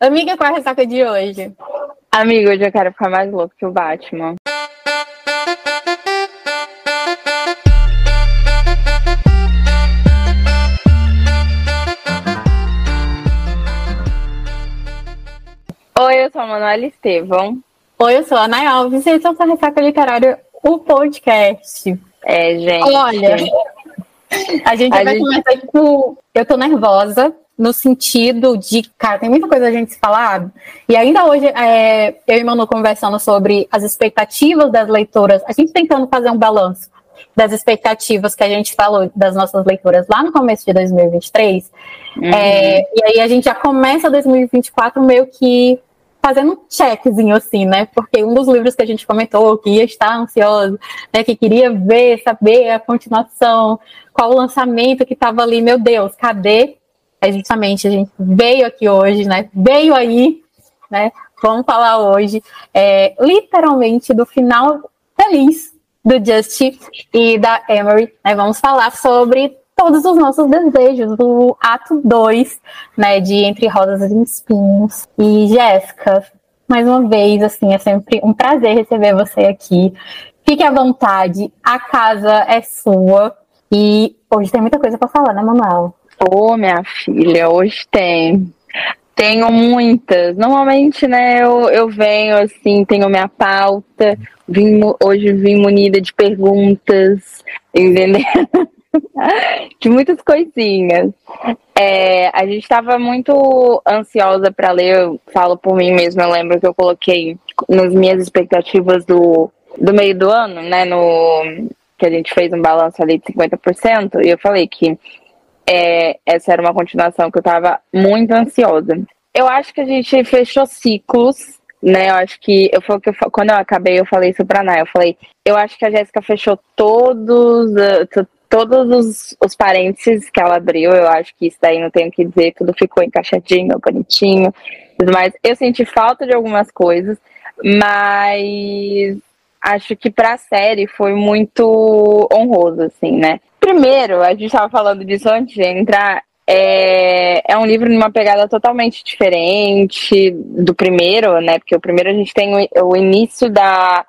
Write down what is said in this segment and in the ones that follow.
Amiga, qual é a ressaca de hoje? Amigo, hoje eu quero ficar mais louco que o Batman. Oi, eu sou a Manuela Estevão. Oi, eu sou a Ana Alves e esse é o Ressaca Literária, o podcast. É, gente. Olha, a gente A vai gente- começar com. Eu tô nervosa, no sentido de, cara, tem muita coisa a gente se falar. E ainda hoje, é, eu e Manu conversando sobre as expectativas das leitoras, a gente tentando fazer um balanço das expectativas que a gente falou das nossas leituras lá no começo de 2023. Uhum. É, e aí a gente já começa 2024 meio que fazendo um checkzinho assim, né? Porque um dos livros que a gente comentou que ia estar ansioso, né? Que queria ver, saber a continuação, qual o lançamento que estava ali, meu Deus, cadê? É justamente a gente veio aqui hoje, né? Veio aí, né? Vamos falar hoje, é, literalmente do final feliz do Justin e da Emery, né? Vamos falar sobre todos os nossos desejos do ato 2, né, de Entre Rosas e Espinhos. E Jéssica, mais uma vez, assim, é sempre um prazer receber você aqui. Fique à vontade, a casa é sua e hoje tem muita coisa para falar, né, Manuel? Ô, minha filha, hoje tem. Tenho muitas. Normalmente, né, eu, eu venho assim, tenho minha pauta. Vim, hoje vim munida de perguntas, entendeu? de muitas coisinhas. É, a gente estava muito ansiosa para ler, eu falo por mim mesma, eu lembro que eu coloquei nas minhas expectativas do, do meio do ano, né, no, que a gente fez um balanço ali de 50%, e eu falei que é, essa era uma continuação que eu tava muito ansiosa. Eu acho que a gente fechou ciclos, né? Eu acho que eu, que eu quando eu acabei, eu falei isso pra Nay. Eu falei, eu acho que a Jéssica fechou todos, eh, to- todos os, os parênteses que ela abriu. Eu acho que isso daí não tenho que dizer, tudo ficou encaixadinho, bonitinho, mais. Eu senti falta de algumas coisas, mas acho que pra série foi muito honroso, assim, né? Primeiro, a gente estava falando disso antes de entrar. É, é um livro numa pegada totalmente diferente do primeiro, né? Porque o primeiro a gente tem o, o início da,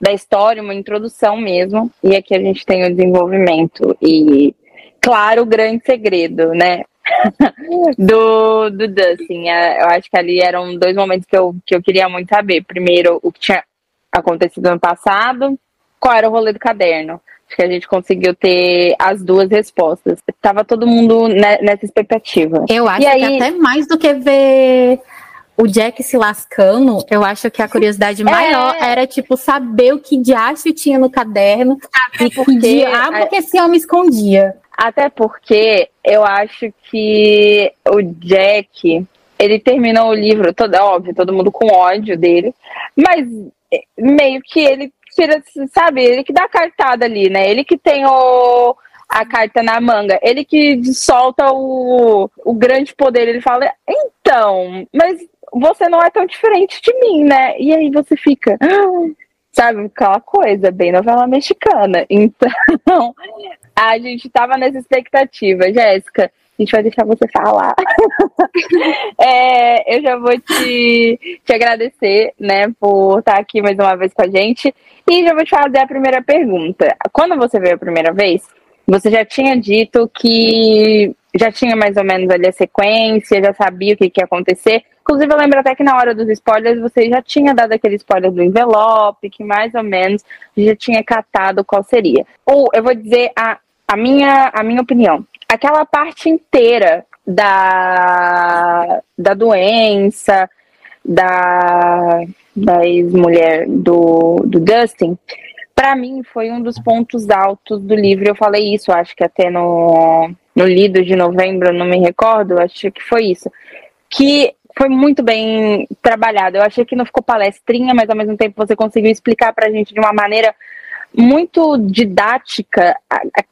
da história, uma introdução mesmo, e aqui a gente tem o desenvolvimento. E, claro, o grande segredo, né? do, do Dustin. É, Eu acho que ali eram dois momentos que eu, que eu queria muito saber. Primeiro, o que tinha acontecido no passado, qual era o rolê do caderno. Acho que a gente conseguiu ter as duas respostas. Tava todo mundo ne- nessa expectativa. Eu acho E que aí- até mais do que ver o Jack se lascando, eu acho que a curiosidade maior era, tipo, saber o que diacho tinha no caderno e que porque- dia, ah, porque esse homem escondia. Até porque eu acho que o Jack, ele terminou o livro, todo, óbvio, todo mundo com ódio dele, mas eh, meio que ele tira, sabe, ele que dá a cartada ali, né? Ele que tem o, a carta na manga, ele que solta o, o grande poder, ele fala, então, mas você não é tão diferente de mim, né? E aí você fica, sabe, aquela coisa, bem novela mexicana. Então, a gente tava nessa expectativa. Jéssica, a gente vai deixar você falar. É, eu já vou te, te agradecer, né, por estar aqui mais uma vez com a gente. E já vou te fazer a primeira pergunta. Quando você veio a primeira vez, você já tinha dito que já tinha mais ou menos ali a sequência, já sabia o que, que ia acontecer. Inclusive, eu lembro até que na hora dos spoilers você já tinha dado aquele spoiler do envelope, que mais ou menos já tinha catado qual seria. Ou eu vou dizer a, a, minha, a minha opinião. Aquela parte inteira da, da doença, da, da ex-mulher do, do Dustin, para mim foi um dos pontos altos do livro. Eu falei isso, acho que até no, no lido de novembro, não me recordo, acho que foi isso. Que foi muito bem trabalhado. Eu achei que não ficou palestrinha, mas ao mesmo tempo você conseguiu explicar pra gente de uma maneira muito didática,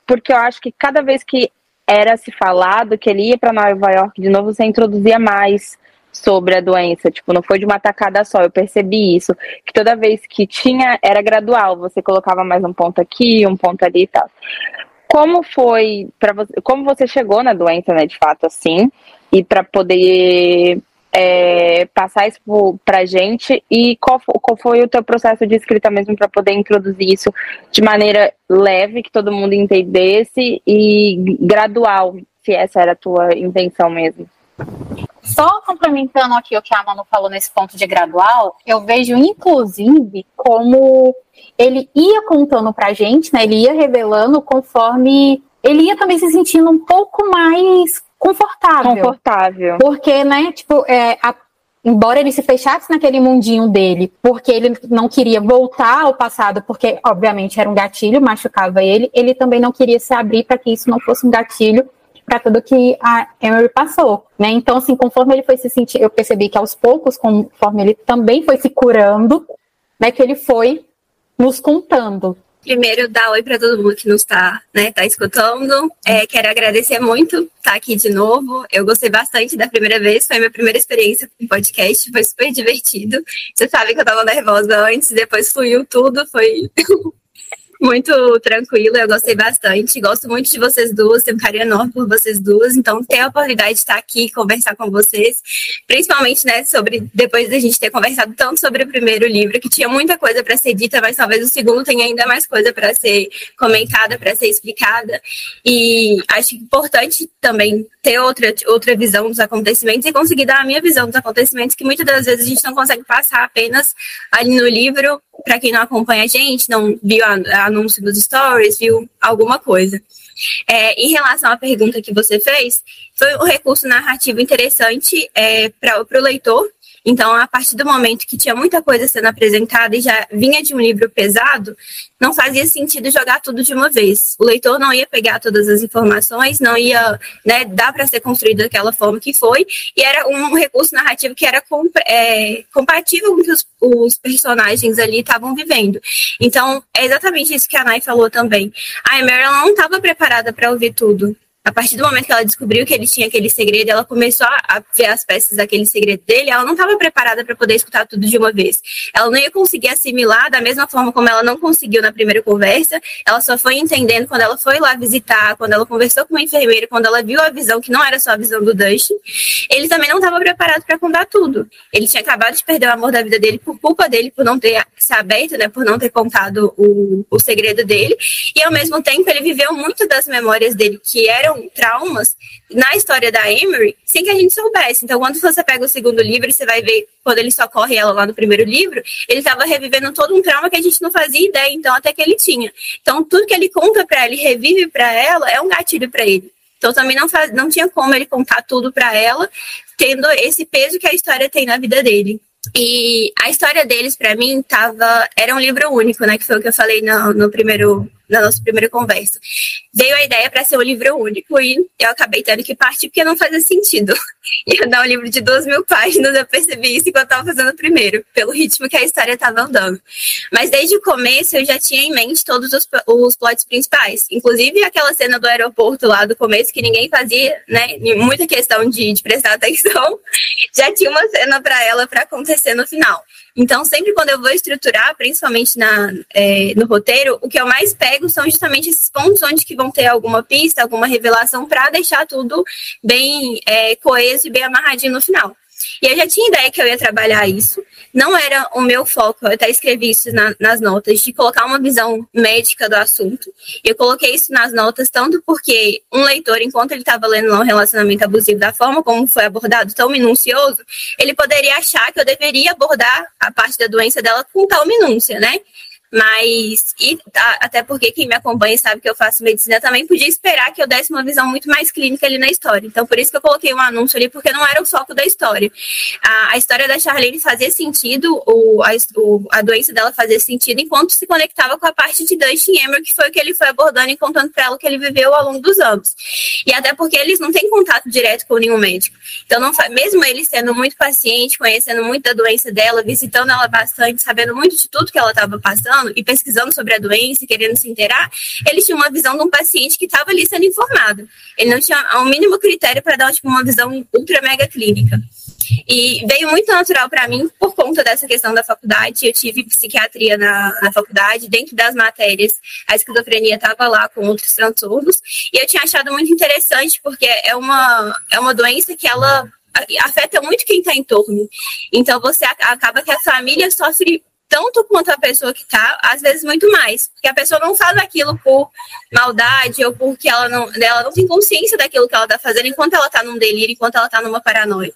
porque eu acho que cada vez que era se falado que ele ia para Nova York de novo, você introduzia mais sobre a doença, tipo, não foi de uma tacada só, eu percebi isso, que toda vez que tinha, era gradual, você colocava mais um ponto aqui, um ponto ali e tal. Como foi para você, como você chegou na doença, né, de fato, assim, e para poder é, passar isso para gente e qual, qual foi o teu processo de escrita mesmo para poder introduzir isso de maneira leve, que todo mundo entendesse e gradual, se essa era a tua intenção mesmo. Só complementando aqui o que a Manu falou nesse ponto de gradual, eu vejo inclusive como ele ia contando pra gente, né? Ele ia revelando conforme ele ia também se sentindo um pouco mais confortável. Confortável. Porque, né, tipo, é, a, embora ele se fechasse naquele mundinho dele, porque ele não queria voltar ao passado, porque, obviamente, era um gatilho, machucava ele, ele também não queria se abrir para que isso não fosse um gatilho para tudo que a Emery passou, né? Então, assim, conforme ele foi se sentir, eu percebi que aos poucos, conforme ele também foi se curando, né, que ele foi nos contando Primeiro, dar oi para todo mundo que nos está né, tá escutando. É, quero agradecer muito estar tá aqui de novo. Eu gostei bastante da primeira vez, foi minha primeira experiência com podcast, foi super divertido. Você sabe que eu estava nervosa antes, depois fluiu tudo, foi muito tranquilo, eu gostei bastante. Gosto muito de vocês duas, tenho um carinho enorme por vocês duas. Então, ter a oportunidade de estar aqui conversar com vocês, principalmente, né, sobre depois da gente ter conversado tanto sobre o primeiro livro, que tinha muita coisa para ser dita, mas talvez o segundo tenha ainda mais coisa para ser comentada, para ser explicada. E acho importante também ter outra, outra visão dos acontecimentos e conseguir dar a minha visão dos acontecimentos, que muitas das vezes a gente não consegue passar apenas ali no livro para quem não acompanha a gente, não viu a, anúncio dos stories, viu alguma coisa. É, em relação à pergunta que você fez, foi um recurso narrativo interessante é, para o leitor, então, a partir do momento que tinha muita coisa sendo apresentada e já vinha de um livro pesado, não fazia sentido jogar tudo de uma vez. O leitor não ia pegar todas as informações, não ia né, dar para ser construído daquela forma que foi, e era um recurso narrativo que era comp é, compatível com o que os, os personagens ali estavam vivendo. Então, é exatamente isso que a Nai falou também. A Emery não estava preparada para ouvir tudo a partir do momento que ela descobriu que ele tinha aquele segredo, ela começou a, ver as peças daquele segredo dele, ela não estava preparada para poder escutar tudo de uma vez. Ela não ia conseguir assimilar da mesma forma como ela não conseguiu na primeira conversa, ela só foi entendendo quando ela foi lá visitar, quando ela conversou com uma enfermeira, quando ela viu a visão que não era só a visão do Dustin. Ele também não estava preparado para contar tudo. Ele tinha acabado de perder o amor da vida dele por culpa dele, por não ter se aberto, né, por não ter contado o, o segredo dele, e ao mesmo tempo ele viveu muito das memórias dele que eram traumas na história da Emery sem que a gente soubesse. Então, quando você pega o segundo livro, você vai ver quando ele socorre ela lá no primeiro livro, ele estava revivendo todo um trauma que a gente não fazia ideia, então, até que ele tinha. Então, tudo que ele conta para ela e revive para ela é um gatilho para ele. Então, também não, faz, não tinha como ele contar tudo para ela, tendo esse peso que a história tem na vida dele. E a história deles, para mim, tava, era um livro único, né? Que foi o que eu falei no, no primeiro na nossa primeira conversa. Veio a ideia para ser um livro único e eu acabei tendo que partir porque não fazia sentido. Ia dar um livro de duas mil páginas, eu percebi isso enquanto estava fazendo o primeiro, pelo ritmo que a história estava andando. Mas desde o começo eu já tinha em mente todos os, os plots principais, inclusive aquela cena do aeroporto lá do começo que ninguém fazia, né, muita questão de, de prestar atenção, já tinha uma cena para ela para acontecer no final. Então, sempre quando eu vou estruturar, principalmente na, é, no roteiro, o que eu mais pego são justamente esses pontos onde que vão ter alguma pista, alguma revelação, para deixar tudo bem é, coeso e bem amarradinho no final. E eu já tinha ideia que eu ia trabalhar isso. Não era o meu foco, eu até escrevi isso na, nas notas, de colocar uma visão médica do assunto. Eu coloquei isso nas notas, tanto porque um leitor, enquanto ele estava lendo um relacionamento abusivo da forma como foi abordado, tão minucioso, ele poderia achar que eu deveria abordar a parte da doença dela com tal minúcia, né? Mas, e, até porque quem me acompanha sabe que eu faço medicina também, podia esperar que eu desse uma visão muito mais clínica ali na história. Então, por isso que eu coloquei um anúncio ali, porque não era o foco da história. A, a história da Charlene fazia sentido, o, a, o, a doença dela fazia sentido, enquanto se conectava com a parte de Dustin Emmer, que foi o que ele foi abordando e contando para ela o que ele viveu ao longo dos anos. E até porque eles não têm contato direto com nenhum médico. Então, não, mesmo ele sendo muito paciente, conhecendo muito da doença dela, visitando ela bastante, sabendo muito de tudo que ela estava passando, estudando e pesquisando sobre a doença e querendo se inteirar, ele tinha uma visão de um paciente que estava ali sendo informado. Ele não tinha o mínimo critério para dar tipo, uma visão ultra mega clínica. E veio muito natural para mim por conta dessa questão da faculdade. Eu tive psiquiatria na, na faculdade, dentro das matérias, a esquizofrenia estava lá com outros transtornos. E eu tinha achado muito interessante, porque é uma, é uma doença que ela afeta muito quem está em torno. Então você acaba que a família sofre tanto quanto a pessoa que está, às vezes muito mais. Porque a pessoa não faz aquilo por maldade ou porque ela não, ela não tem consciência daquilo que ela está fazendo enquanto ela está num delírio, enquanto ela está numa paranoia.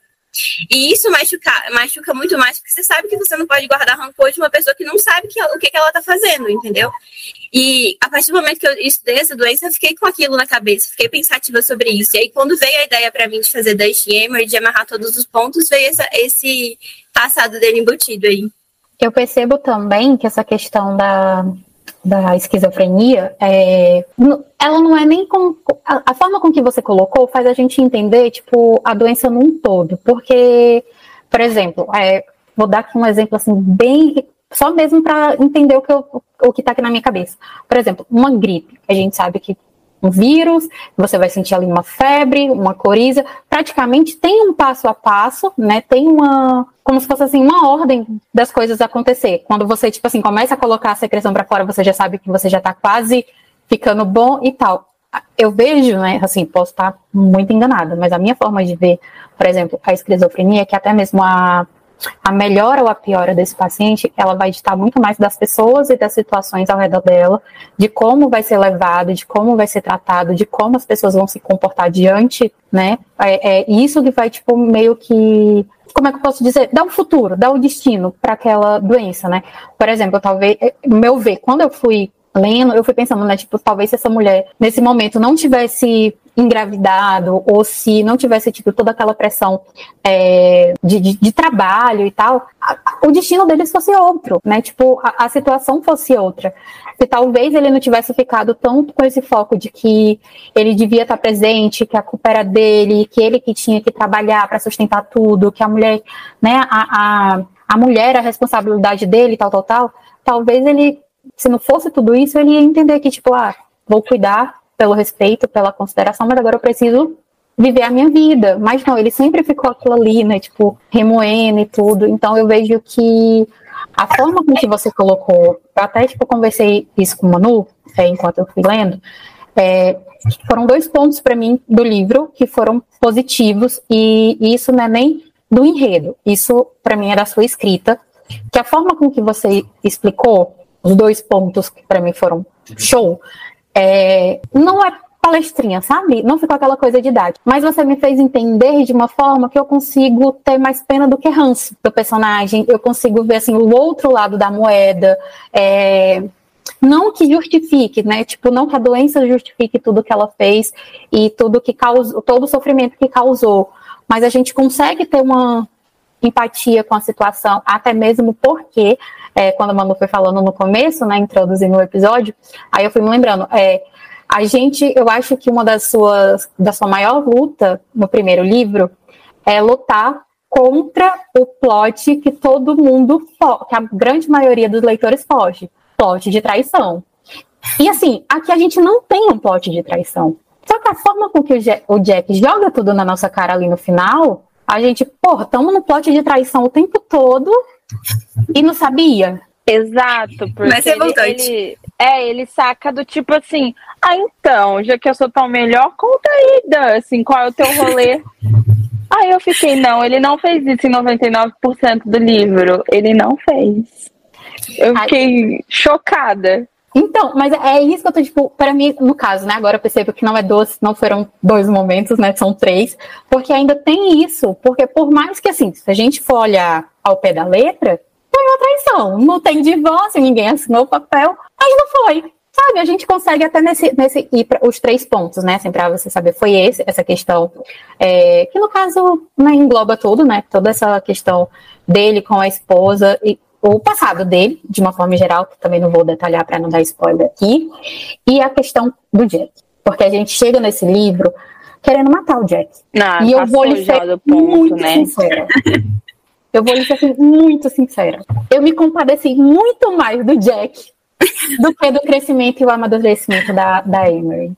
E isso machuca, machuca muito mais, porque você sabe que você não pode guardar rancor de uma pessoa que não sabe que, o que, que ela está fazendo, entendeu? E a partir do momento que eu estudei essa doença, eu fiquei com aquilo na cabeça, fiquei pensativa sobre isso. E aí, quando veio a ideia para mim de fazer Dust Hammer, de amarrar todos os pontos, veio essa, esse passado dele embutido aí. Eu percebo também que essa questão da, da esquizofrenia, é, ela não é nem com. A, a, forma com que você colocou faz a gente entender, tipo, a doença num todo. Porque, por exemplo, é, vou dar aqui um exemplo assim, bem. Só mesmo para entender o que, está aqui na minha cabeça. Por exemplo, uma gripe. A gente sabe que um vírus, você vai sentir ali uma febre, uma coriza, praticamente tem um passo a passo, né? Tem uma, como se fosse assim, uma ordem das coisas acontecer. Quando você, tipo assim, começa a colocar a secreção para fora, você já sabe que você já está quase ficando bom e tal. Eu vejo, né, assim, posso estar muito enganada, mas a minha forma de ver, por exemplo, a esquizofrenia, que até mesmo a a melhora ou a piora desse paciente, ela vai ditar muito mais das pessoas e das situações ao redor dela, de como vai ser levado, de como vai ser tratado, de como as pessoas vão se comportar diante, né? É, é isso que vai, tipo, meio que como é que eu posso dizer, dar um futuro, dar um destino para aquela doença, né? Por exemplo, talvez, é, meu ver, quando eu fui lendo, eu fui pensando, né, tipo, talvez se essa mulher nesse momento não tivesse engravidado ou se não tivesse tido toda aquela pressão é, de, de, de, trabalho e tal, o destino deles fosse outro, né? Tipo, a, a, situação fosse outra. Se talvez ele não tivesse ficado tanto com esse foco de que ele devia estar presente, que a culpa era dele, que ele que tinha que trabalhar para sustentar tudo, que a mulher, né, a, a, a mulher, a responsabilidade dele, tal, tal, tal, talvez ele se não fosse tudo isso, ele ia entender que, tipo, ah, vou cuidar pelo respeito, pela consideração, mas agora eu preciso viver a minha vida. Mas não, ele sempre ficou aquilo ali, né, tipo, remoendo e tudo. Então eu vejo que a forma com que você colocou, até, tipo, conversei isso com o Manu, é, enquanto eu fui lendo, é, foram dois pontos para mim do livro que foram positivos, e, e isso não é nem do enredo, isso para mim é da sua escrita, que a forma com que você explicou os dois pontos que para mim foram show, é, não é palestrinha, sabe? Não ficou aquela coisa de idade. Mas você me fez entender de uma forma que eu consigo ter mais pena do que ranço do personagem. Eu consigo ver assim o outro lado da moeda. É, não que justifique, né? Tipo, não que a doença justifique tudo que ela fez e tudo que causou, todo o sofrimento que causou. Mas a gente consegue ter uma empatia com a situação, até mesmo porque, é, quando a Manu foi falando no começo, né, introduzindo o episódio, aí eu fui me lembrando, é, a gente, eu acho que uma das suas, da sua maior luta no primeiro livro é lutar contra o plot que todo mundo, que a grande maioria dos leitores foge, plot de traição. E assim, aqui a gente não tem um plot de traição. Só que a forma com que o Jack joga tudo na nossa cara ali no final, a gente, porra, estamos no plot de traição o tempo todo e não sabia. Exato, porque Mas é ele, ele, é, ele saca do tipo assim, ah, então, já que eu sou tão melhor, conta aí, Dan, assim, qual é o teu rolê? aí eu fiquei, não, ele não fez isso em 99% do livro, ele não fez. Eu fiquei Ai. chocada. Então, mas é isso que eu tô, tipo, para mim, no caso, né? Agora eu percebo que não é dois, não foram dois momentos, né? São três, porque ainda tem isso, porque por mais que assim, se a gente for olhar ao pé da letra, foi uma traição. Não tem divórcio, ninguém assinou o papel, mas não foi. Sabe, a gente consegue até nesse, nesse ir para os três pontos, né? Sempre para você saber, foi esse, essa questão, é, que no caso né, engloba tudo, né? Toda essa questão dele com a esposa e o passado dele, de uma forma geral, que também não vou detalhar para não dar spoiler aqui, e a questão do Jack. Porque a gente chega nesse livro querendo matar o Jack. Ah, e eu vou lhe ser ponto, muito né? sincera. Eu vou lhe ser assim, muito sincera. Eu me compadeci muito mais do Jack do que do crescimento e o amadurecimento da, da Emery.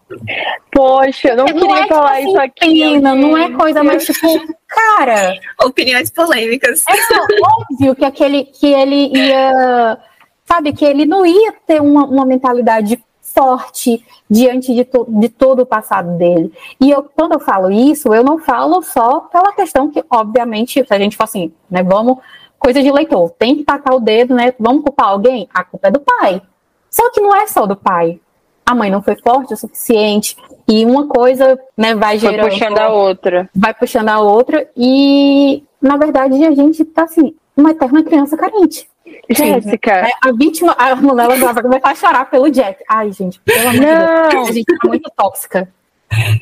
Poxa, eu não, não queria é, falar isso aqui. Pena, não é coisa mais tipo, cara. Opiniões polêmicas. É óbvio que aquele que ele ia. Sabe, que ele não ia ter uma, uma mentalidade forte diante de, to de todo o passado dele. E eu, quando eu falo isso, eu não falo só pela questão que, obviamente, se a gente for assim, né, vamos, coisa de leitor, tem que tacar o dedo, né, vamos culpar alguém? A culpa é do pai. Só que não é só do pai. A mãe não foi forte o suficiente, e uma coisa, né, vai gerando... Vai puxando a outra. Vai puxando a outra, e, na verdade, a gente tá, assim, uma eterna criança carente. Jéssica. É, a vítima, a Manuela vai começar a chorar pelo Jack. Ai, gente, pelo amor Não. de Deus. A gente tá muito tóxica.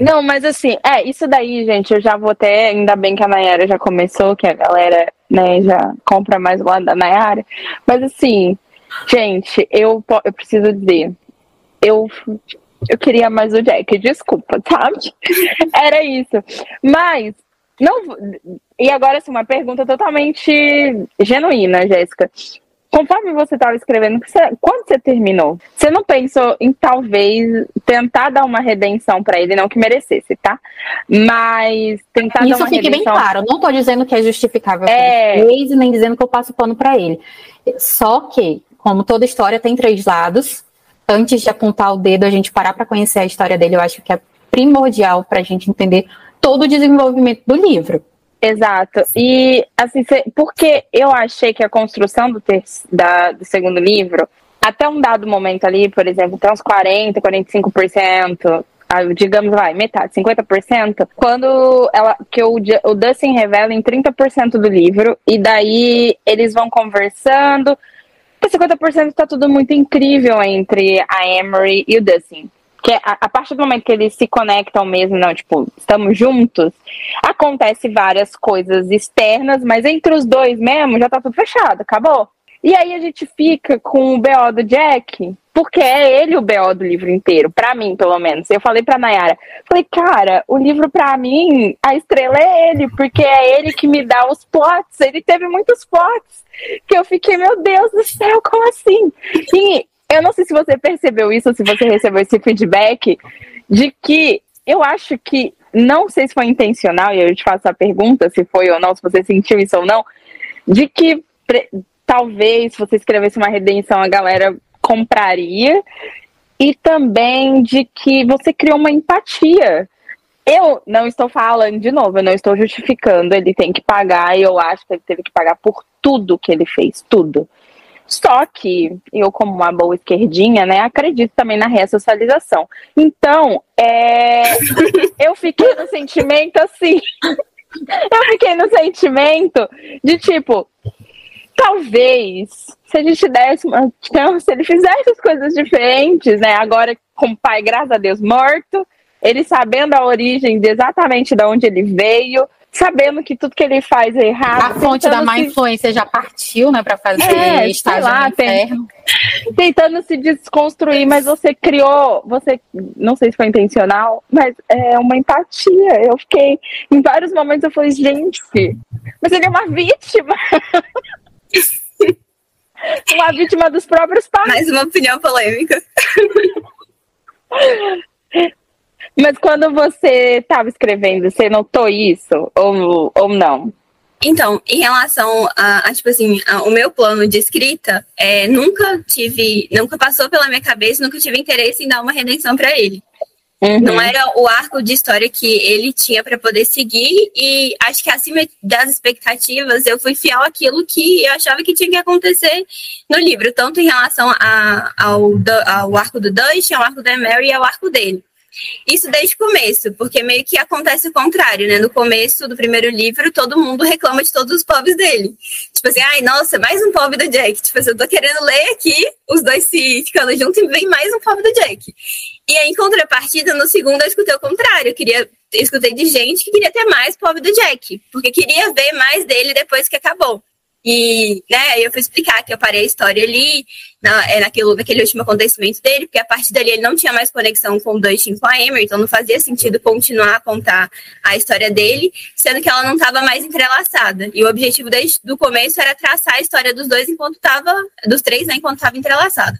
Não, mas assim, é, isso daí, gente, eu já vou até, ainda bem que a Nayara já começou, que a galera, né, já compra mais lado da Nayara. Mas assim, gente, eu, eu preciso dizer, eu, eu queria mais o Jack, desculpa, sabe? Era isso. Mas, não, e agora, assim, uma pergunta totalmente genuína, Jéssica. Conforme você estava escrevendo, você- quando você terminou, você não pensou em talvez tentar dar uma redenção para ele, não que merecesse, tá? Mas tentar dar Isso uma fique bem redenção. claro. Eu não tô dizendo que é justificável É. é. fez, nem dizendo que eu passo pano pra ele. Só que, como toda história tem três lados, antes de apontar o dedo, a gente parar para conhecer a história dele, eu acho que é primordial para a gente entender todo o desenvolvimento do livro. Exato. E assim, porque eu achei que a construção do, ter, da, do segundo livro, até um dado momento ali, por exemplo, até uns 40, 45%, ah, digamos, vai, metade, 50%, quando ela, que o, o Dustin revela em 30% do livro, e daí eles vão conversando, e 50% tá tudo muito incrível entre a Emery e o Dustin. Que é a, a partir do momento que eles se conectam mesmo, não, tipo, estamos juntos, acontece várias coisas externas, mas entre os dois mesmo já tá tudo fechado, acabou. E aí a gente fica com o BO do Jack, porque é ele o BO do livro inteiro, pra mim, pelo menos. Eu falei pra Nayara, falei, cara, o livro pra mim, a estrela é ele, porque é ele que me dá os plots. Ele teve muitos plots que eu fiquei, meu Deus do céu, como assim? E eu não sei se você percebeu isso, se você recebeu esse feedback, de que eu acho que, não sei se foi intencional, e eu te faço a pergunta se foi ou não, se você sentiu isso ou não, de que talvez se você escrevesse uma redenção a galera compraria, e também de que você criou uma empatia. Eu não estou falando de novo, eu não estou justificando, ele tem que pagar, e eu acho que ele teve que pagar por tudo que ele fez, tudo. Só que eu, como uma boa esquerdinha, né, acredito também na ressocialização. Então, é, eu fiquei no sentimento assim. Eu fiquei no sentimento de tipo, talvez, se a gente desse uma chance, ele fizesse as coisas diferentes, né? Agora, com o pai, graças a Deus, morto, ele sabendo a origem de exatamente de onde ele veio, sabendo que tudo que ele faz é errado. A fonte da má se- influência já partiu, né, para fazer É, estágio lá, no tem- inferno. tentando se desconstruir, mas você criou, você, não sei se foi intencional, mas é uma empatia. Eu fiquei, em vários momentos eu falei, gente, mas ele é uma vítima. uma vítima dos próprios pais. Mais uma opinião polêmica. Mas quando você estava escrevendo, você notou isso ou, ou não? Então, em relação a, a, tipo assim, a- o meu plano de escrita, é, nunca tive, nunca passou pela minha cabeça, nunca tive interesse em dar uma redenção para ele. Uhum. Não era o arco de história que ele tinha para poder seguir e acho que acima das expectativas eu fui fiel àquilo que eu achava que tinha que acontecer no livro, tanto em relação a- ao, ao arco do Dustin, ao arco da Mary e ao arco dele. Isso desde o começo, porque meio que acontece o contrário, né? No começo do primeiro livro, todo mundo reclama de todos os pobres dele. Tipo assim, ai, nossa, mais um pobre do Jack. Tipo assim, eu tô querendo ler aqui, os dois se ficando juntos e vem mais um pobre do Jack. E aí, em contrapartida, no segundo eu escutei o contrário. Eu, queria, eu escutei de gente que queria ter mais pobre do Jack, porque queria ver mais dele depois que acabou. E, né, eu fui explicar que eu parei a história ali, na, é, naquele, naquele último acontecimento dele, porque a partir dali ele não tinha mais conexão com o Dustin com a Emery, então não fazia sentido continuar a contar a história dele, sendo que ela não estava mais entrelaçada. E o objetivo desde o começo era traçar a história dos dois enquanto estava, dos três, né, enquanto estava entrelaçado.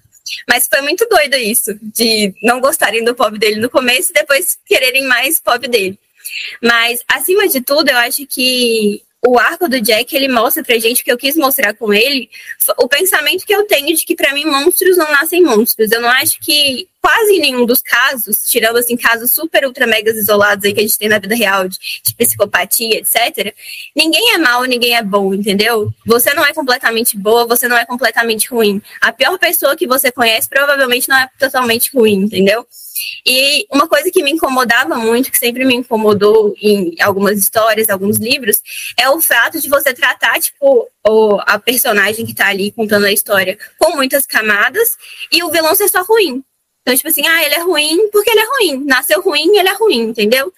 Mas foi muito doido isso, de não gostarem do pop dele no começo e depois quererem mais pop dele. Mas, acima de tudo, eu acho que o arco do Jack, ele mostra pra gente, que eu quis mostrar com ele, o pensamento que eu tenho de que, pra mim, monstros não nascem monstros. Eu não acho que quase nenhum dos casos, tirando assim casos super ultra megas isolados aí que a gente tem na vida real de, de, psicopatia, etc. Ninguém é mal, ninguém é bom, entendeu? Você não é completamente boa, você não é completamente ruim. A pior pessoa que você conhece provavelmente não é totalmente ruim, entendeu? E uma coisa que me incomodava muito, que sempre me incomodou em algumas histórias, alguns livros, é o fato de você tratar, tipo, o, a personagem que tá ali contando a história com muitas camadas e o vilão ser só ruim. Então, tipo assim, ah, ele é ruim porque ele é ruim. Nasceu ruim, ele é ruim, entendeu?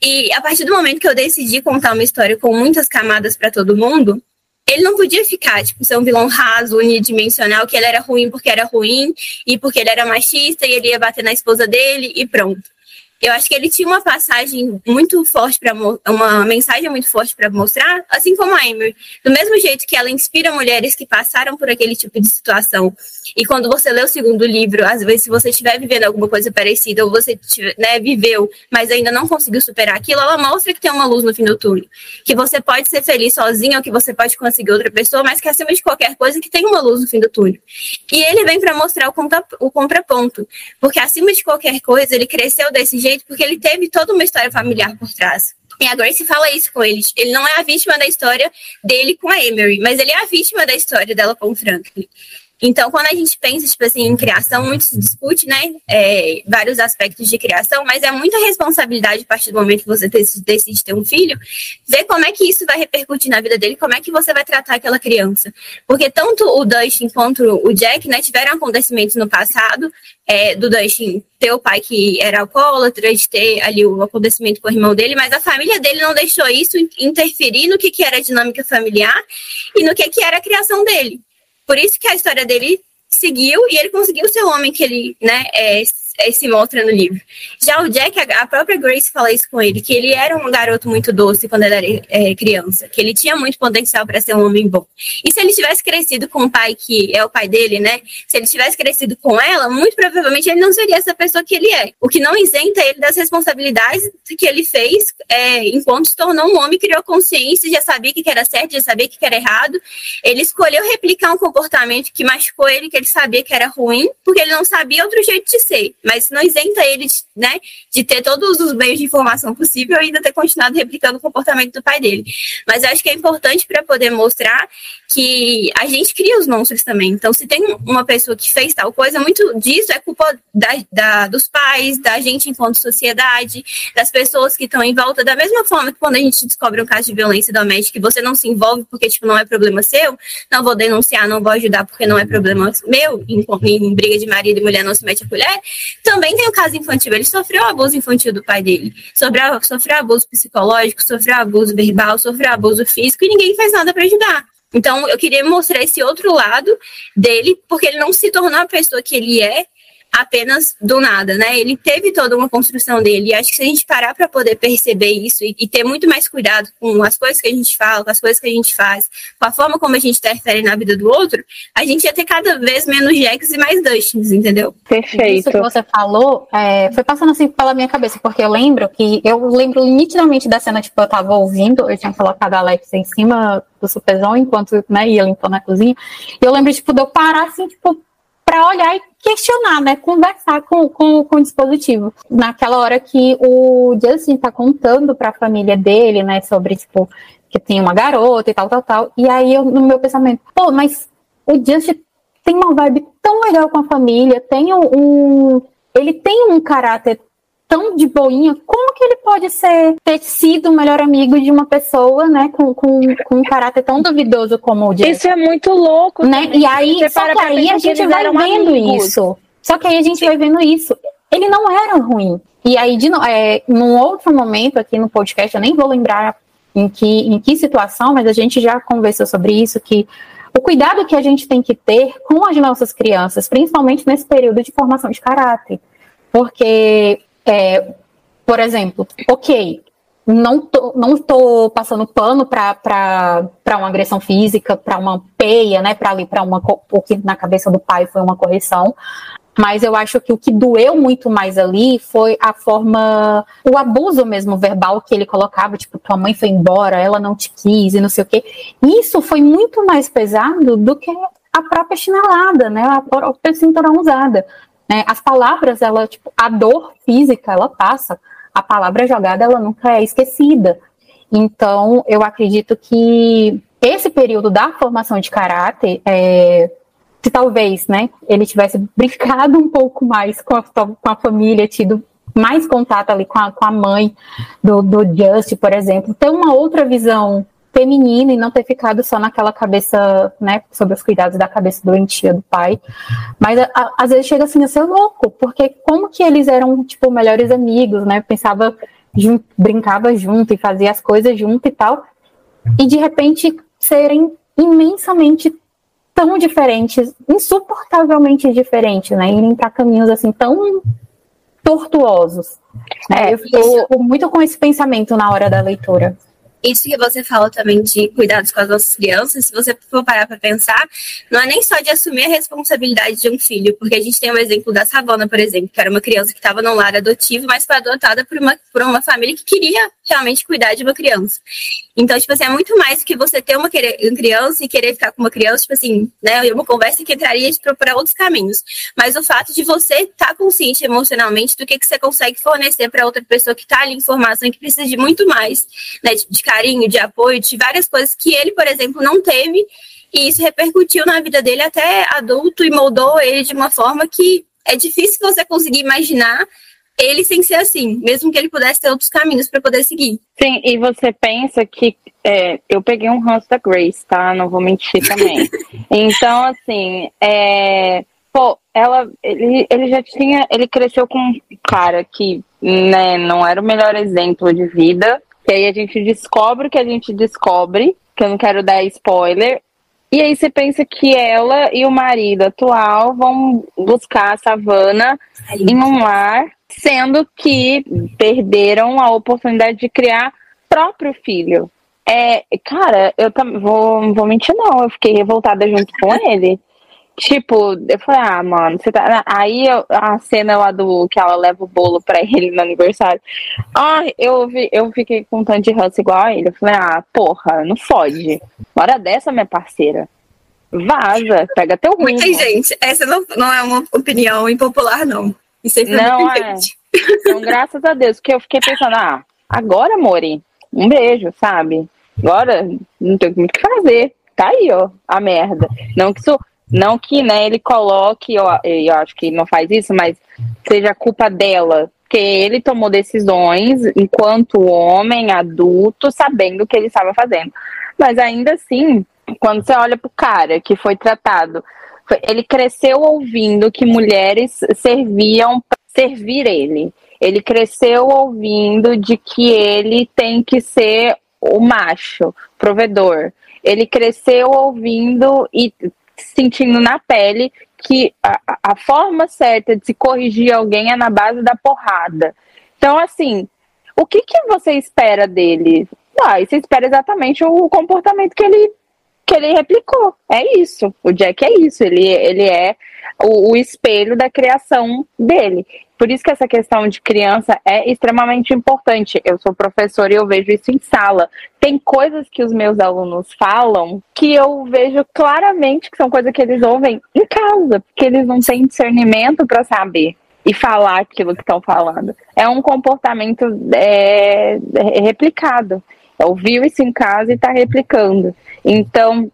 E a partir do momento que eu decidi contar uma história com muitas camadas para todo mundo, ele não podia ficar, tipo, ser um vilão raso, unidimensional, que ele era ruim porque era ruim e porque ele era machista e ele ia bater na esposa dele e pronto. Eu acho que ele tinha uma passagem muito forte para uma mensagem muito forte para mostrar, assim como a Emer. Do mesmo jeito que ela inspira mulheres que passaram por aquele tipo de situação. E quando você lê o segundo livro, às vezes se você estiver vivendo alguma coisa parecida ou você né, viveu, mas ainda não conseguiu superar aquilo, ela mostra que tem uma luz no fim do túnel, que você pode ser feliz sozinho, ou que você pode conseguir outra pessoa, mas que acima de qualquer coisa que tem uma luz no fim do túnel. E ele vem para mostrar o, o contraponto, porque acima de qualquer coisa ele cresceu desse jeito porque ele teve toda uma história familiar por trás. E a Grace fala isso com ele. Ele não é a vítima da história dele com a Emery, mas ele é a vítima da história dela com o Franklin. Então, quando a gente pensa, tipo assim, em criação, muito se discute, né, é, vários aspectos de criação, mas é muita responsabilidade a partir do momento que você decide ter um filho, ver como é que isso vai repercutir na vida dele, como é que você vai tratar aquela criança. Porque tanto o Dustin quanto o Jack, né, tiveram acontecimentos no passado, é, do Dustin ter o pai que era alcoólatra, de ter ali o acontecimento com o irmão dele, mas a família dele não deixou isso interferir no que, que era a dinâmica familiar e no que, que era a criação dele. Por isso que a história dele seguiu e ele conseguiu ser o homem que ele né, é, se mostra no livro. Já o Jack, a própria Grace fala isso com ele, que ele era um garoto muito doce quando era é, criança, que ele tinha muito potencial para ser um homem bom. E se ele tivesse crescido com um pai que é o pai dele, né? Se ele tivesse crescido com ela, muito provavelmente ele não seria essa pessoa que ele é. O que não isenta ele das responsabilidades que ele fez é, enquanto se tornou um homem, criou consciência, já sabia o que era certo, já sabia o que era errado. Ele escolheu replicar um comportamento que machucou ele, que ele sabia que era ruim, porque ele não sabia outro jeito de ser mas não isenta ele de, né, de ter todos os meios de informação possível e ainda ter continuado replicando o comportamento do pai dele. Mas acho que é importante para poder mostrar que a gente cria os monstros também. Então, se tem uma pessoa que fez tal coisa, muito disso é culpa da, da, dos pais, da gente enquanto sociedade, das pessoas que estão em volta. Da mesma forma que quando a gente descobre um caso de violência doméstica você não se envolve porque tipo, não é problema seu, não vou denunciar, não vou ajudar porque não é problema meu, em, em briga de marido e mulher não se mete a colher, também tem o caso infantil. Ele sofreu abuso infantil do pai dele. Sofreu, sofreu abuso psicológico, sofreu abuso verbal, sofreu abuso físico e ninguém faz nada para ajudar. Então, eu queria mostrar esse outro lado dele, porque ele não se tornou a pessoa que ele é apenas do nada, né? Ele teve toda uma construção dele. E acho que se a gente parar para poder perceber isso e, e, ter muito mais cuidado com as coisas que a gente fala, com as coisas que a gente faz, com a forma como a gente interfere na vida do outro, a gente ia ter cada vez menos Jacks e mais Dustins, entendeu? Perfeito. Isso que você falou é, foi passando assim pela minha cabeça, porque eu lembro que eu lembro nitidamente da cena, tipo, eu tava ouvindo, eu tinha colocado a Alex em cima do supezão enquanto né, ia limpando a cozinha. E eu lembro, tipo, de eu parar assim, tipo, para olhar e questionar, né? Conversar com, com, com o dispositivo. Naquela hora que o Justin tá contando para a família dele, né, sobre, tipo, que tem uma garota e tal, tal, tal. E aí, eu, no meu pensamento, pô, mas o Justin tem uma vibe tão legal com a família, tem um, um ele tem um caráter tão de boinha, como que ele pode ser ter sido o melhor amigo de uma pessoa, né, com, com, com um caráter tão duvidoso como o Jack? Isso é muito louco. Né? E aí, só que aí a gente vai vendo amigos. isso. Só que aí a gente Sim. vai vendo isso. Ele não era ruim. E aí, de, é, num outro momento aqui no podcast, eu nem vou lembrar em que, em que situação, mas a gente já conversou sobre isso, que o cuidado que a gente tem que ter com as nossas crianças, principalmente nesse período de formação de caráter. Porque é, por exemplo, ok, não tô, não tô passando pano para uma agressão física, para uma peia, né, para ali para uma o que na cabeça do pai foi uma correção, mas eu acho que o que doeu muito mais ali foi a forma, o abuso mesmo verbal que ele colocava, tipo, tua mãe foi embora, ela não te quis e não sei o quê. Isso foi muito mais pesado do que a própria chinelada, né, a própria cinturão usada. Né? As palavras, ela, tipo, a dor física, ela passa. A palavra jogada, ela nunca é esquecida. Então, eu acredito que esse período da formação de caráter, é, se talvez, né, ele tivesse brincado um pouco mais com a, com a família, tido mais contato ali com a, com a mãe do, do Just, por exemplo, ter uma outra visão feminina e não ter ficado só naquela cabeça, né, sobre os cuidados da cabeça doentia do pai. Mas a, a, às vezes chega assim a ser louco, porque como que eles eram, tipo, melhores amigos, né? Pensava, junto, brincava junto e fazia as coisas junto e tal. E de repente serem imensamente tão diferentes, insuportavelmente diferentes, né? Irem para caminhos assim tão tortuosos. Né? Eu fico muito com esse pensamento na hora da leitura isso que você fala também de cuidados com as nossas crianças, se você for parar para pensar, não é nem só de assumir a responsabilidade de um filho, porque a gente tem o um exemplo da Savana, por exemplo, que era uma criança que estava num lar adotivo, mas foi adotada por uma, por uma família que queria realmente cuidar de uma criança. Então, tipo assim, é muito mais que você ter uma, criança e querer ficar com uma criança, tipo assim, né? Uma conversa que entraria de procurar outros caminhos. Mas o fato de você estar tá consciente emocionalmente do que, que você consegue fornecer para outra pessoa que está ali informação que precisa de muito mais, né? De, de carinho, de apoio, de várias coisas que ele, por exemplo, não teve. E isso repercutiu na vida dele até adulto e moldou ele de uma forma que é difícil você conseguir imaginar ele sem ser assim, mesmo que ele pudesse ter outros caminhos para poder seguir. Sim, e você pensa que é, eu peguei um ranço da Grace, tá? Não vou mentir também. então, assim, é, pô, ela, ele, ele já tinha, ele cresceu com um cara que, né, não era o melhor exemplo de vida, que aí a gente descobre o que a gente descobre, que eu não quero dar spoiler. E aí você pensa que ela e o marido atual vão buscar a Savana em um lar, sendo que perderam a oportunidade de criar próprio filho. É, cara, eu também vou, vou mentir, não. Eu fiquei revoltada junto com ele. Tipo, eu falei, ah, mano, você tá. Aí eu, a cena lá do que ela leva o bolo pra ele no aniversário. Ah, eu, vi, eu fiquei com um tanto de ranço igual a ele. Eu falei, ah, porra, não fode. Hora dessa, minha parceira. Vaza, pega teu rumo. Muita gente, essa não, não é uma opinião impopular, não. Isso aí não é. Então, graças a Deus, que eu fiquei pensando, ah, agora, Mori, um beijo, sabe? Agora não tem muito o que fazer. Tá aí, ó, a merda. Não que isso não que né, ele coloque, eu, eu acho que não faz isso, mas seja culpa dela. Porque ele tomou decisões enquanto homem adulto, sabendo o que ele estava fazendo. Mas ainda assim, quando você olha pro cara que foi tratado, ele cresceu ouvindo que mulheres serviam para servir ele. Ele cresceu ouvindo de que ele tem que ser o macho, provedor. Ele cresceu ouvindo e sentindo na pele que a, a forma certa de se corrigir alguém é na base da porrada. Então, assim, o que, que você espera dele? Ah, você espera exatamente o comportamento que ele que ele replicou. É isso. O Jack é isso. Ele, ele é o, o, espelho da criação dele. Por isso que essa questão de criança é extremamente importante. Eu sou professora e eu vejo isso em sala. Tem coisas que os meus alunos falam que eu vejo claramente que são coisas que eles ouvem em casa, porque eles não têm discernimento para saber e falar aquilo que estão falando. É um comportamento é, replicado. Ouviu isso em casa e está replicando. Então,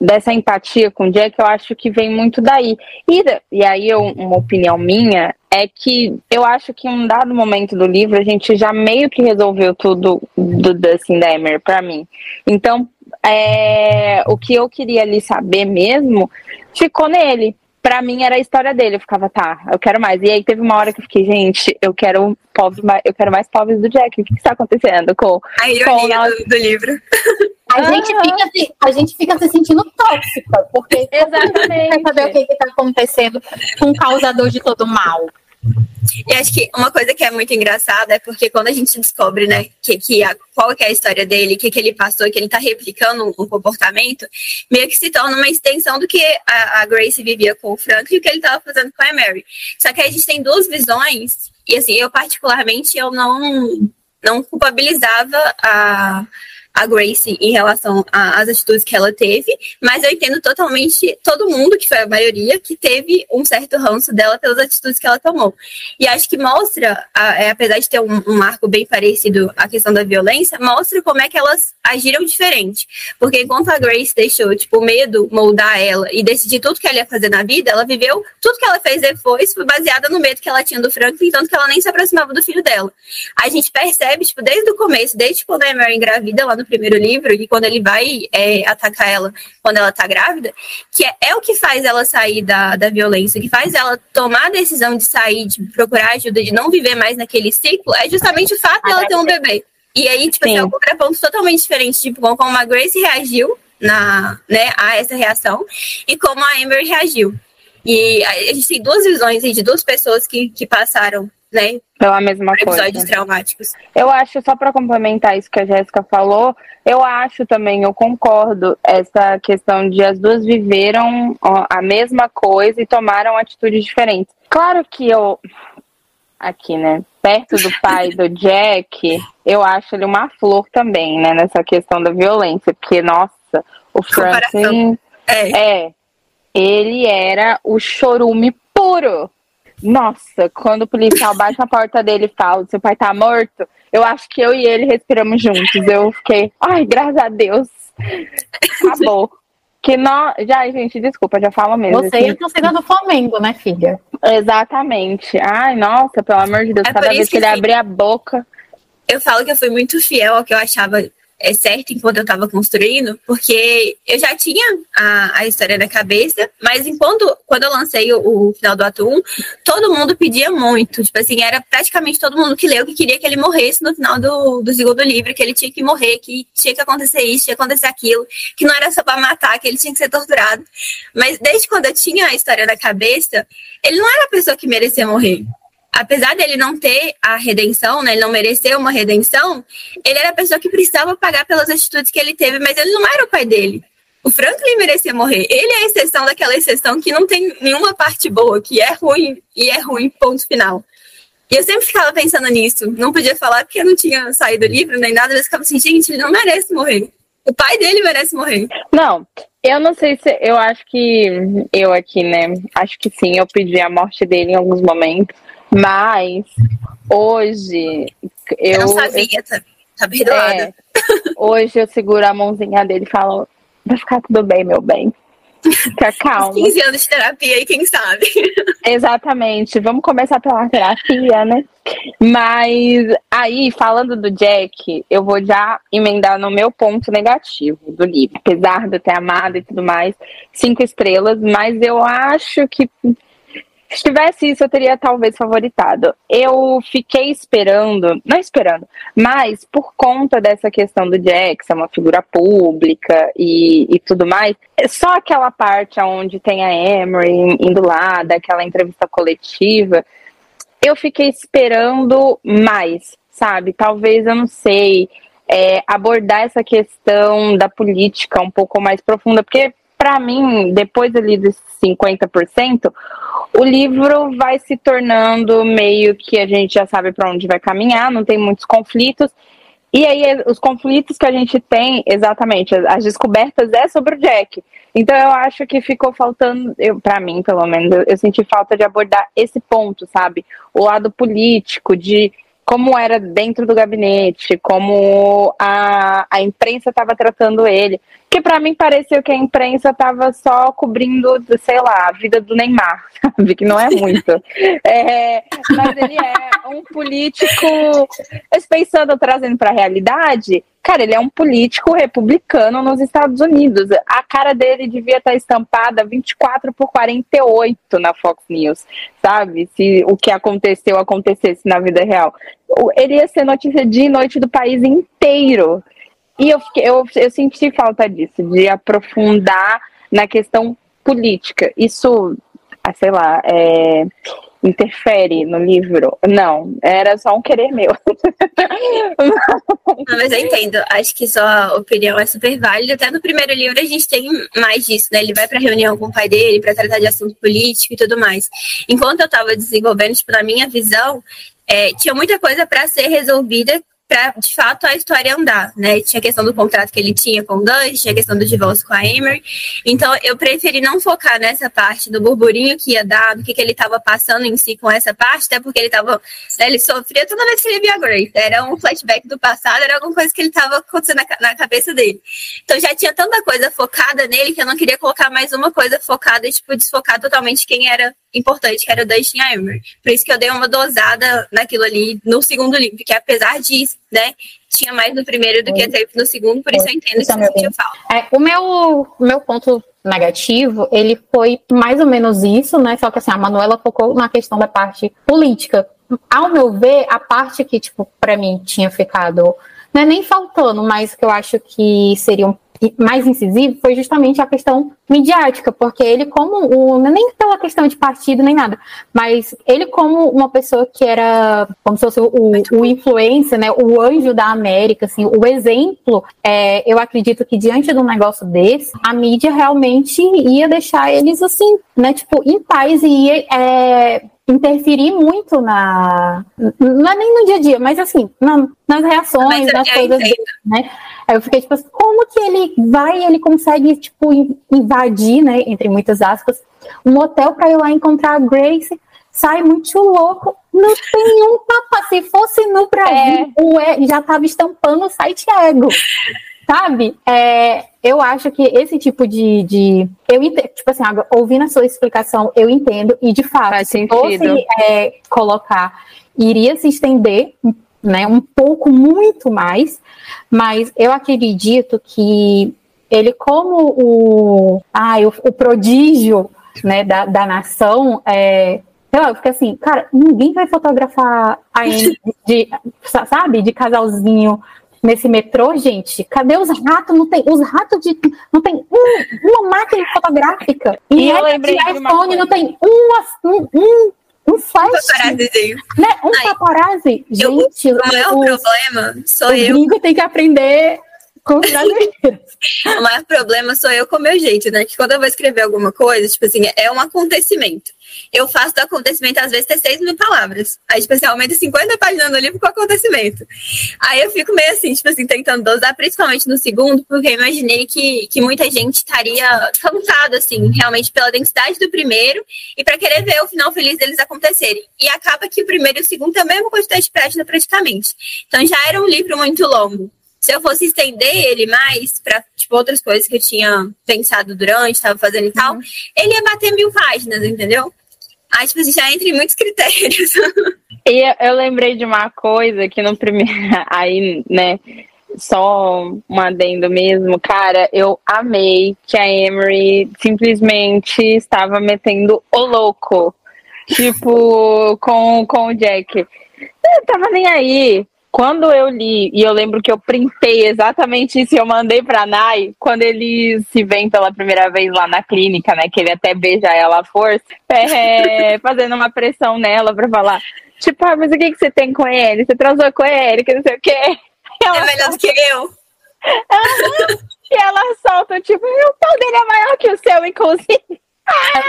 dessa empatia com o Jack, eu acho que vem muito daí. E, e aí, eu, uma opinião minha é que eu acho que em um dado momento do livro a gente já meio que resolveu tudo do Dustin Demer para mim. Então, é, o que eu queria ali saber mesmo ficou nele. Pra mim era a história dele, eu ficava, tá, eu quero mais. E aí teve uma hora que eu fiquei, gente, eu quero pobre, eu quero mais pobres do Jack. O que está acontecendo com, a ironia com do, do livro? A, gente fica se, a gente fica se sentindo tóxica, porque Exatamente. quer saber o que está acontecendo com o causador de todo mal. E acho que uma coisa que é muito engraçada é porque quando a gente descobre, né, que, que a, qual que é a história dele, o que, que ele passou, que ele está replicando um, comportamento, meio que se torna uma extensão do que a, a Grace vivia com o Frank e o que ele estava fazendo com a Mary. Só que a gente tem duas visões, e assim, eu particularmente, eu não, não culpabilizava a a Grace em relação às atitudes que ela teve, mas eu entendo totalmente todo mundo, que foi a maioria, que teve um certo ranço dela pelas atitudes que ela tomou. E acho que mostra, é, apesar de ter um, um marco bem parecido à questão da violência, mostra como é que elas agiram diferente. Porque enquanto a Grace deixou, tipo, o medo moldar ela e decidir tudo que ela ia fazer na vida, ela viveu tudo que ela fez depois foi baseada no medo que ela tinha do Franklin, tanto que ela nem se aproximava do filho dela. A gente percebe, tipo, desde o começo, desde quando a Mary engravida lá no primeiro livro e quando ele vai é, atacar ela quando ela tá grávida, que é, é, o que faz ela sair da, da violência, que faz ela tomar a decisão de sair, de procurar ajuda, de não viver mais naquele ciclo, é justamente o fato dela ter um bebê. E aí, tipo, assim, é um contraponto totalmente diferente, tipo, como a Grace reagiu na, né, a essa reação e como a Amber reagiu. E a gente tem duas visões de duas pessoas que, que passaram né? Pela mesma coisa. Episódios traumáticos. Eu acho, só para complementar isso que a Jéssica falou, eu acho também, eu concordo, essa questão de as duas viveram a mesma coisa e tomaram atitudes diferentes. Claro que eu, aqui, né, perto do pai do Jack, eu acho ele uma flor também, né, nessa questão da violência, porque, nossa, o Franklin. É. é. Ele era o chorume puro nossa, quando o policial bate a porta dele e fala: seu pai tá morto, eu acho que eu e ele respiramos juntos. Eu fiquei, ai, graças a Deus. Acabou. Que nós. Já, gente, desculpa, já falo mesmo. Você assim. e a torcida do Flamengo, né, filha? Exatamente. Ai, nossa, pelo amor de Deus, é cada vez que, que ele abria a boca. Eu falo que eu fui muito fiel ao que eu achava é certo enquanto eu estava construindo, porque eu já tinha a, a história na cabeça, mas enquanto quando eu lancei o, o, final do ato 1, todo mundo pedia muito. Tipo assim, era praticamente todo mundo que leu que queria que ele morresse no final do, do segundo livro, que ele tinha que morrer, que tinha que acontecer isso, tinha que acontecer aquilo, que não era só para matar, que ele tinha que ser torturado. Mas desde quando eu tinha a história na cabeça, ele não era a pessoa que merecia morrer apesar dele não ter a redenção, né, ele não merecer uma redenção, ele era a pessoa que precisava pagar pelas atitudes que ele teve, mas ele não era o pai dele. O Franklin merecia morrer. Ele é a exceção daquela exceção que não tem nenhuma parte boa, que é ruim e é ruim, ponto final. E eu sempre ficava pensando nisso. Não podia falar porque eu não tinha saído do livro nem nada, mas ficava assim, gente, ele não merece morrer. O pai dele merece morrer. Não, eu não sei se. Eu acho que. Eu aqui, né? Acho que sim, eu pedi a morte dele em alguns momentos. Mas hoje eu. Eu sabia, tá, tá perdoada. É, hoje eu seguro a mãozinha dele e falo: vai ficar tudo bem, meu bem. Fica calma. 15 anos de terapia aí, quem sabe? Exatamente. Vamos começar pela terapia, né? Mas aí, falando do Jack, eu vou já emendar no meu ponto negativo do livro. Apesar de eu ter amado e tudo mais, cinco estrelas, mas eu acho que se tivesse isso, eu teria talvez favoritado. Eu fiquei esperando, não esperando, mas por conta dessa questão do Jack ser uma figura pública e, e tudo mais, é só aquela parte onde tem a Emery indo lá, daquela entrevista coletiva, eu fiquei esperando mais, sabe? Talvez, eu não sei, é, abordar essa questão da política um pouco mais profunda, porque para mim, depois ali dos 50%, o livro vai se tornando meio que a gente já sabe para onde vai caminhar, não tem muitos conflitos. E aí, os conflitos que a gente tem, exatamente, as descobertas é sobre o Jack. Então, eu acho que ficou faltando, para mim, pelo menos, eu, eu senti falta de abordar esse ponto, sabe? O lado político, de como era dentro do gabinete, como a, a imprensa estava tratando ele. Que para mim pareceu que a imprensa estava só cobrindo, sei lá, a vida do Neymar, sabe? Que não é muito. É, mas ele é um político, pensando, trazendo para a realidade, Cara, ele é um político republicano nos Estados Unidos. A cara dele devia estar estampada 24 por 48 na Fox News, sabe? Se o que aconteceu acontecesse na vida real. Ele ia ser notícia dia e noite do país inteiro. E eu, fiquei, eu, eu senti falta disso, de aprofundar na questão política. Isso, ah, sei lá, é, interfere no livro. Não, era só um querer meu. Não, mas eu entendo. Acho que sua opinião é super válida. Até no primeiro livro a gente tem mais disso, né? Ele vai para reunião com o pai dele para tratar de assunto político e tudo mais. Enquanto eu estava desenvolvendo, tipo, na minha visão, é, tinha muita coisa para ser resolvida para de fato a história andar, né? Tinha a questão do contrato que ele tinha com o Gus, tinha a questão do divórcio com a Emery. Então eu preferi não focar nessa parte do burburinho que ia dar, do que, que ele estava passando em si com essa parte, até porque ele estava, né, ele sofria toda vez que ele via Grace. Era um flashback do passado, era alguma coisa que ele estava acontecendo na, na, cabeça dele. Então já tinha tanta coisa focada nele que eu não queria colocar mais uma coisa focada tipo desfocar totalmente quem era importante, que era o Dustin Emery. Por isso que eu dei uma dosada naquilo ali no segundo livro, que apesar disso, né, tinha mais no primeiro do que teve no segundo, por isso eu entendo isso que eu falo. É, o meu, meu ponto negativo, ele foi mais ou menos isso, né? Só que assim, a Manuela focou na questão da parte política. Ao meu ver, a parte que, tipo, para mim tinha ficado, não é nem faltando, mas que eu acho que seria um mais incisivo foi justamente a questão midiática, porque ele como o, é nem pela questão de partido nem nada, mas ele como uma pessoa que era como se fosse o, o influencer, né, o anjo da América, assim, o exemplo, é, eu acredito que diante de um negócio desse, a mídia realmente ia deixar eles assim, né, tipo, em paz e ia é, interferir muito na. Não é nem no dia a dia, mas assim, na, nas reações, nas coisas dele, né? Aí eu fiquei tipo assim, como que ele vai, ele consegue, tipo, invadir, né, entre muitas aspas, um hotel para ir lá encontrar a Grace, sai muito louco, não tem um tapa, se fosse no Brasil, é. já tava estampando o site ego, sabe? É, eu acho que esse tipo de, de eu tipo assim, ouvindo a sua explicação, eu entendo, e de fato, Faz se fosse é, colocar, iria se estender né, um pouco, muito mais, mas eu acredito que ele, como o, ah, o, o prodígio né, da, da nação, é, sei lá, fica assim, cara, ninguém vai fotografar a Anne de, sabe, de casalzinho nesse metrô, gente. Cadê os ratos? Não tem, os ratos de, não tem um, uma máquina fotográfica. E, e eu lembrei de iPhone não tem uma, um, um um flash. Né? Um Ai, paparazzi. Gente, eu, o maior o, problema sou o eu. O tem que aprender com o maior problema sou eu com o meu jeito, né? Que quando eu vou escrever alguma coisa, tipo assim, é um acontecimento. Eu faço do acontecimento, às vezes, ter 6 mil palavras. Aí, tipo assim, aumenta 50 páginas no livro com o acontecimento. Aí eu fico meio assim, tipo assim, tentando dosar, principalmente no segundo, porque eu imaginei que, que muita gente estaria cansada, assim, realmente pela densidade do primeiro e para querer ver o final feliz deles acontecerem. E acaba que o primeiro e o segundo também é uma quantidade de página praticamente. Então já era um livro muito longo se eu fosse estender ele mais para tipo, outras coisas que eu tinha pensado durante, estava fazendo e tal, uhum. ele ia bater mil páginas, entendeu? Aí, tipo, assim, já entra em muitos critérios. E eu lembrei de uma coisa que no primeiro. Aí, né? Só um adendo mesmo, cara, eu amei que a Emery simplesmente estava metendo o louco, tipo, com, com o Jack. Eu tava nem aí. Quando eu li, e eu lembro que eu printei exatamente isso e eu mandei pra Nai, quando eles se veem pela primeira vez lá na clínica, né? Que ele até beija ela à força, é, fazendo uma pressão nela pra falar, tipo, ah, mas o que, que você tem com ele? Você transou com ele, que não sei o quê. é melhor do que eu. e ela solta, tipo, o pau dele é maior que o seu, inclusive.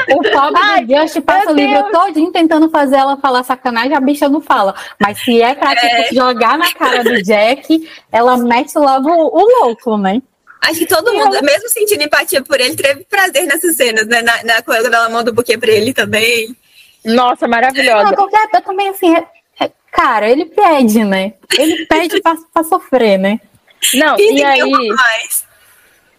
O pobre do Just passa o livro Deus. todinho tentando fazer ela falar sacanagem, a bicha não fala. Mas se é pra é. Tipo, jogar na cara do Jack, ela mete logo o, louco, né? Acho que todo mundo, ela... mesmo sentindo empatia por ele, teve prazer nessas cenas, né? Na, na coisa dela manda o buquê pra ele também. Nossa, maravilhosa. Não, eu também, assim, é, é, cara, ele pede, né? Ele pede pra, pra sofrer, né? Não, e aí... Mais.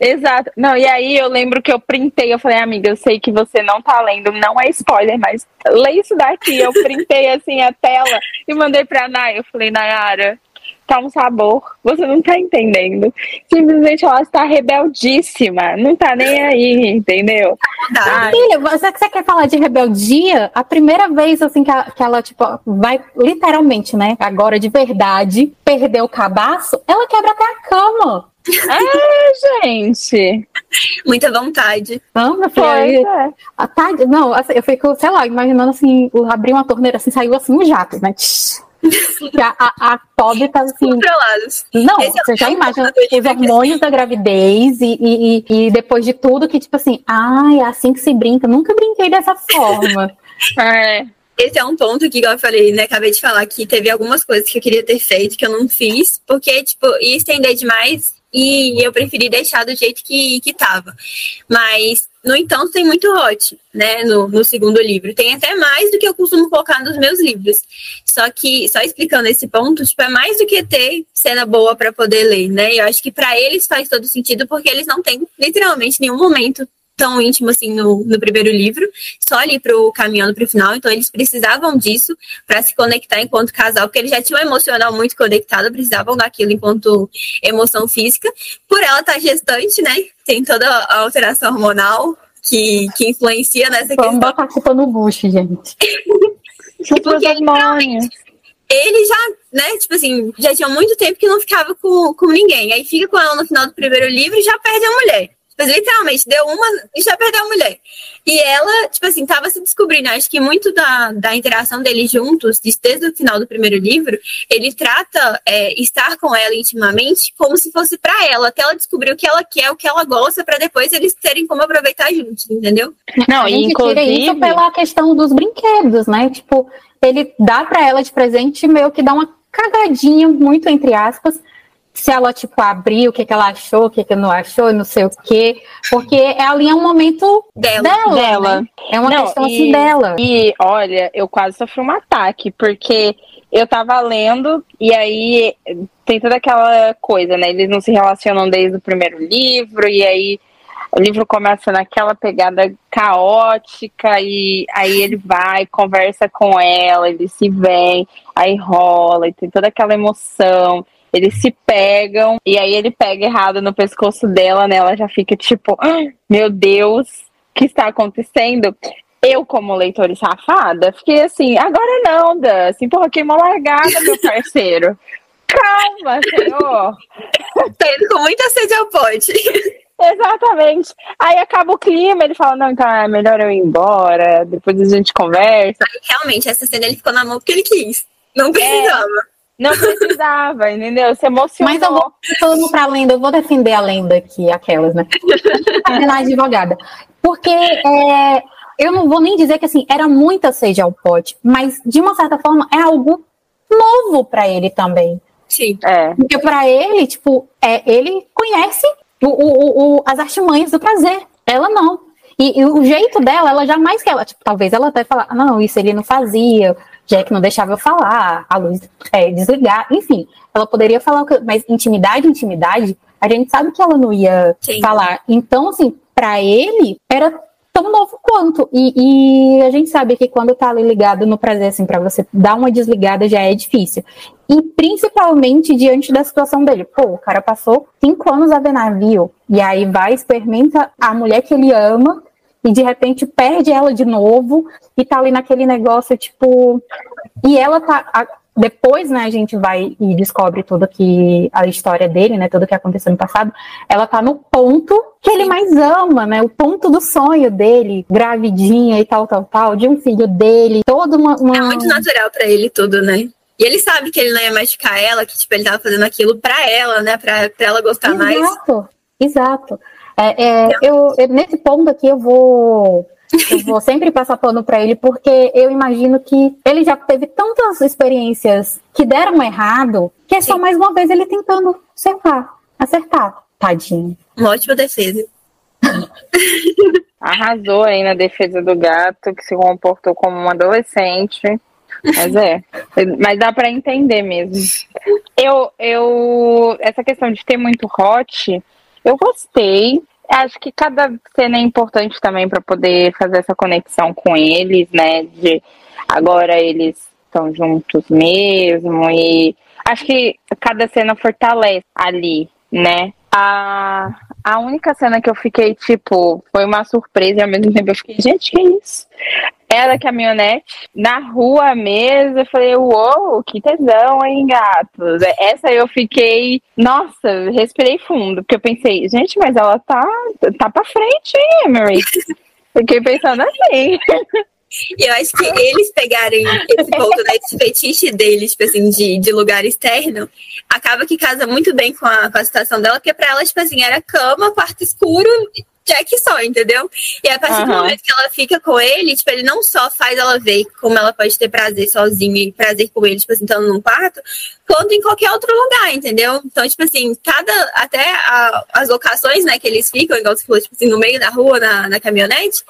Exato. Não, e aí eu lembro que eu printei, eu falei, amiga, eu sei que você não tá lendo, não é spoiler, mas lê isso daqui. Eu printei assim a tela e mandei pra Nayara. Eu falei, Nayara, tá um sabor, você não tá entendendo. Simplesmente ela está rebeldíssima, não tá nem aí, entendeu? Ah, filha, você, você quer falar de rebeldia? A primeira vez assim que, a, que ela, tipo, vai literalmente, né? Agora de verdade, perder o cabaço, ela quebra até a cama. É, gente. Muita vontade. Não, meu filho. É. A tarde, não, assim, eu fico, sei lá, imaginando assim, abrir uma torneira assim, saiu assim um jato, né? a, a, a pobre tá assim. Controlados. Não, Esse é você é já imagina os hormônios da gravidez e, e, e, depois de tudo que, tipo assim, ai, é assim que se brinca. Nunca brinquei dessa forma. é. esse é um ponto que, igual eu falei, né? Acabei de falar que teve algumas coisas que eu queria ter feito que eu não fiz, porque, tipo, ia estender demais e eu preferi deixar do jeito que, que tava. Mas, no entanto, tem muito hot, né, no, no segundo livro. Tem até mais do que eu costumo colocar nos meus livros. Só que, só explicando esse ponto, tipo, é mais do que ter cena boa para poder ler, né? Eu acho que para eles faz todo sentido, porque eles não têm, literalmente, nenhum momento tão íntimo assim no, no primeiro livro, só ali pro caminhando pro final, então eles precisavam disso para se conectar enquanto casal, porque eles já tinham um emocional muito conectado, precisavam daquilo enquanto emoção física. Por ela estar tá gestante, né? Tem toda a alteração hormonal que, que influencia nessa Vamos questão. Vamos botar culpa no bucho, gente. porque ele já, né, tipo assim, já tinha muito tempo que não ficava com, com ninguém. Aí fica com ela no final do primeiro livro e já perde a mulher. Mas literalmente, deu uma e já perdeu a mulher. E ela, tipo assim, tava se descobrindo. Acho que muito da, da interação deles juntos, desde o final do primeiro livro, ele trata é, estar com ela intimamente como se fosse para ela, até ela descobrir o que ela quer, o que ela gosta, para depois eles terem como aproveitar juntos, entendeu? Não, a gente inclusive... tira isso pela questão dos brinquedos, né? Tipo, ele dá para ela de presente meio que dá uma cagadinha, muito entre aspas, se ela, tipo, abrir o que, que ela achou, o que, que não achou, não sei o quê. Porque ali é um momento dela. dela, dela. Né? É uma não, questão assim, e, assim dela. E olha, eu quase sofri um ataque, porque eu tava lendo e aí tem toda aquela coisa, né? Eles não se relacionam desde o primeiro livro, e aí o livro começa naquela pegada caótica e aí ele vai, conversa com ela, eles se veem, aí rola, e tem toda aquela emoção. Eles se pegam e aí ele pega errado no pescoço dela, né? Ela já fica tipo, ah, meu Deus, o que está acontecendo? Eu, como leitora safada, fiquei assim, agora não, Dan. Assim, porra, queimou largada, meu parceiro. Calma, senhor. Tendo com muita sede ao pote. Exatamente. Aí acaba o clima, ele fala, não, então é melhor eu ir embora, depois a gente conversa. Aí, realmente, essa cena ele ficou na mão porque ele quis. Não precisava. É. Não precisava, entendeu? Se emocionou. Mas eu vou falando pra lenda, eu vou defender a lenda aqui, aquelas, né? A advogada. Porque é, eu não vou nem dizer que assim, era muita sede ao pote, mas de uma certa forma é algo novo para ele também. Sim. É. Porque para ele, tipo, é, ele conhece o, o, o, as artimanhas do prazer. Ela não. E, e, o jeito dela, ela jamais quer. Ela, tipo, talvez ela até falar, não, isso ele não fazia, Jack não deixava eu falar, a luz é, desligar, enfim, ela poderia falar, mas intimidade, intimidade, a gente sabe que ela não ia Sim. falar. Então, assim, para ele era tão novo quanto. E, e, a gente sabe que quando tá ali ligado no prazer, assim, para você dar uma desligada já é difícil. E principalmente diante da situação dele. Pô, o cara passou cinco anos a ver navio. E aí vai, experimenta a mulher que ele ama e de repente perde ela de novo e tá ali naquele negócio, tipo. E ela tá. A, depois, né, a gente vai e descobre tudo que a história dele, né, tudo que aconteceu no passado, ela tá no ponto que ele mais ama, né, o ponto do sonho dele, gravidinha e tal, tal, tal, de um filho dele, toda uma, uma... É muito natural para ele tudo, né? E ele sabe que ele não ia machucar ela, que tipo ele tava fazendo aquilo para ela, né, para ela gostar exato, mais. Exato. Exato. É, é, eu, nesse ponto aqui eu vou eu vou sempre passar pano para ele, porque eu imagino que ele já teve tantas experiências que deram errado, que é só Sim. mais uma vez ele tentando acertar, acertar. Tadinho. Uma ótima defesa. Arrasou aí na defesa do gato, que se comportou como um adolescente. Mas é, mas dá para entender mesmo. Eu, eu, essa questão de ter muito hot, eu gostei. Acho que cada cena é importante também para poder fazer essa conexão com eles, né? De agora eles estão juntos mesmo e acho que cada cena fortalece ali, né? A, a única cena que eu fiquei, tipo, foi uma surpresa e ao mesmo tempo eu fiquei, gente, que isso? Era caminhonete, na rua mesmo, eu falei, uou, que tesão, hein, gatos? Essa eu fiquei, nossa, respirei fundo, porque eu pensei, gente, mas ela tá, tá pra frente, hein, Emery? Fiquei pensando assim. E eu acho que eles pegarem esse ponto, né, esse fetiche deles, tipo assim, de, de lugar externo, acaba que casa muito bem com a, com a situação dela, porque pra ela, tipo assim, era cama, quarto escuro, Jack só, entendeu? E a partir uhum. do momento que ela fica com ele, tipo, ele não só faz ela ver como ela pode ter prazer sozinha e prazer com ele, tipo assim, estando num quarto, quanto em qualquer outro lugar, entendeu? Então, tipo assim, cada, até a, as locações, né, que eles ficam, igual você falou, tipo assim, no meio da rua, na, na caminhonete,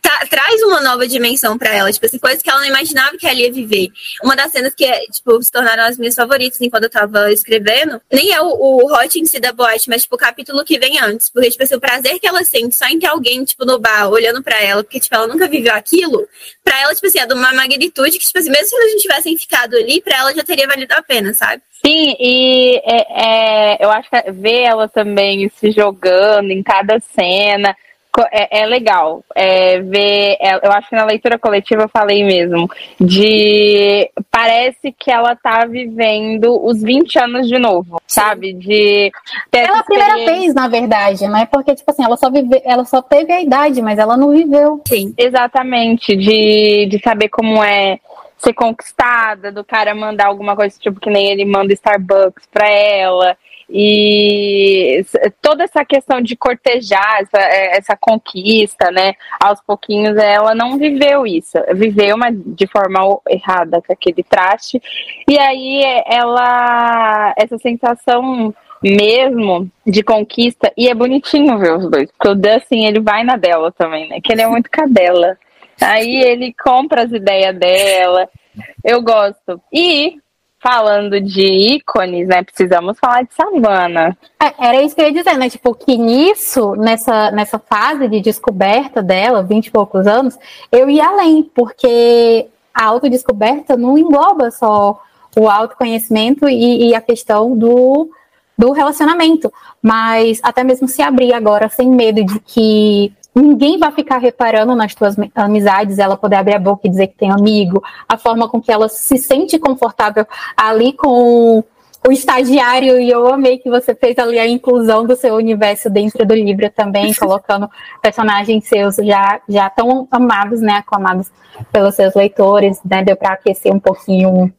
Tá, traz uma nova dimensão para ela, tipo assim, coisas que ela não imaginava que ela ia viver. Uma das cenas que, tipo, se tornaram as minhas favoritas enquanto eu tava escrevendo, nem é o, o hot em si da boate, mas, tipo, o capítulo que vem antes. Porque, tipo assim, o prazer que ela sente só em ter alguém, tipo, no bar, olhando para ela, porque, tipo, ela nunca viveu aquilo, pra ela, tipo assim, é de uma magnitude que, tipo assim, mesmo se eles não tivessem ficado ali, pra ela já teria valido a pena, sabe? Sim, e é, é, eu acho que ver ela também se jogando em cada cena é, é legal é, ver. É, eu acho que na leitura coletiva eu falei mesmo. De. Parece que ela tá vivendo os 20 anos de novo, Sim. sabe? De. Pela primeira vez, na verdade, né? Porque, tipo assim, ela só, vive, ela só teve a idade, mas ela não viveu. Sim. Exatamente. De, de saber como é ser conquistada, do cara mandar alguma coisa, tipo, que nem ele manda Starbucks pra ela. E toda essa questão de cortejar essa, é, essa conquista, né? Aos pouquinhos, ela não viveu isso. Viveu, mas de forma errada, com aquele traste. E aí ela. Essa sensação mesmo de conquista. E é bonitinho ver os dois. Porque o Dustin, ele vai na dela também, né? Que ele é muito cadela. Aí ele compra as ideias dela. Eu gosto. E falando de ícones, né? Precisamos falar de Savana. É, era isso que eu ia dizer, né? Tipo, que nisso, nessa, nessa fase de descoberta dela, vinte e poucos anos, eu ia além, porque a autodescoberta não engloba só o autoconhecimento e, e a questão do, do relacionamento, mas até mesmo se abrir agora sem medo de que ninguém vai ficar reparando nas tuas amizades, ela poder abrir a boca e dizer que tem amigo, a forma com que ela se sente confortável ali com o estagiário, e eu amei que você fez ali a inclusão do seu universo dentro do livro também, colocando personagens seus já, já tão amados, né, aclamados pelos seus leitores, né, deu para aquecer um pouquinho,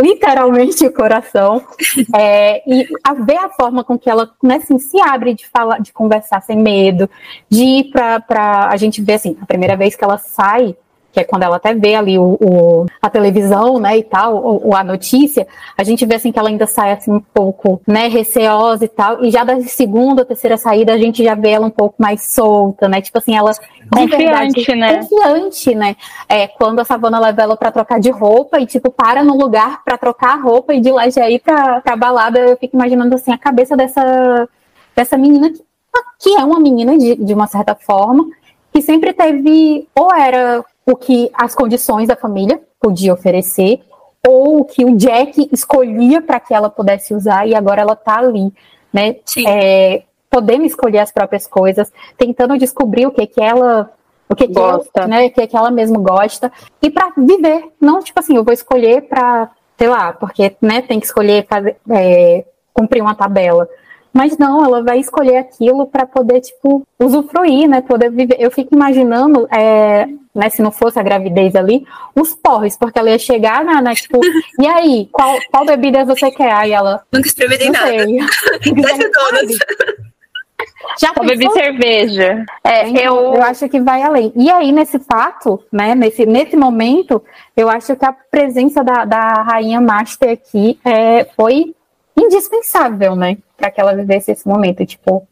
literalmente o coração, é, e a ver a forma com que ela né, assim, se abre de falar, de conversar sem medo, de ir para a gente ver assim, a primeira vez que ela sai que é quando ela até vê ali o, o a televisão, né, e tal, ou, a notícia, a gente vê assim que ela ainda sai assim um pouco, né, receosa e tal, e já da segunda, terceira saída a gente já vê ela um pouco mais solta, né, tipo assim, ela confiante, verdade, né? Confiante, né? É, quando a Savana leva ela para trocar de roupa e tipo para no lugar para trocar a roupa e de lá já ir para pra balada, eu fico imaginando assim a cabeça dessa dessa menina que, que é uma menina de, de uma certa forma que sempre teve ou era o que as condições da família podia oferecer, ou o que o Jack escolhia para que ela pudesse usar, e agora ela está ali, né? É, podendo escolher as próprias coisas, tentando descobrir o que que ela o que, gosta. que, ela, né, o que, que ela mesmo gosta, e para viver, não tipo assim, eu vou escolher para, sei lá, porque né, tem que escolher fazer, é, cumprir uma tabela. Mas não, ela vai escolher aquilo para poder, tipo, usufruir, né? Poder viver. Eu fico imaginando, é, né, se não fosse a gravidez ali, os porres, porque ela ia chegar na, na tipo, e aí, qual, qual bebida você quer? Aí ela. Nunca experimentei nada. Sei. todas. Já Só bebi cerveja. É, eu... eu acho que vai além. E aí, nesse fato, né, nesse, nesse momento, eu acho que a presença da, da rainha Master aqui é, foi indispensável, né? para que ela vivesse esse momento. Tipo,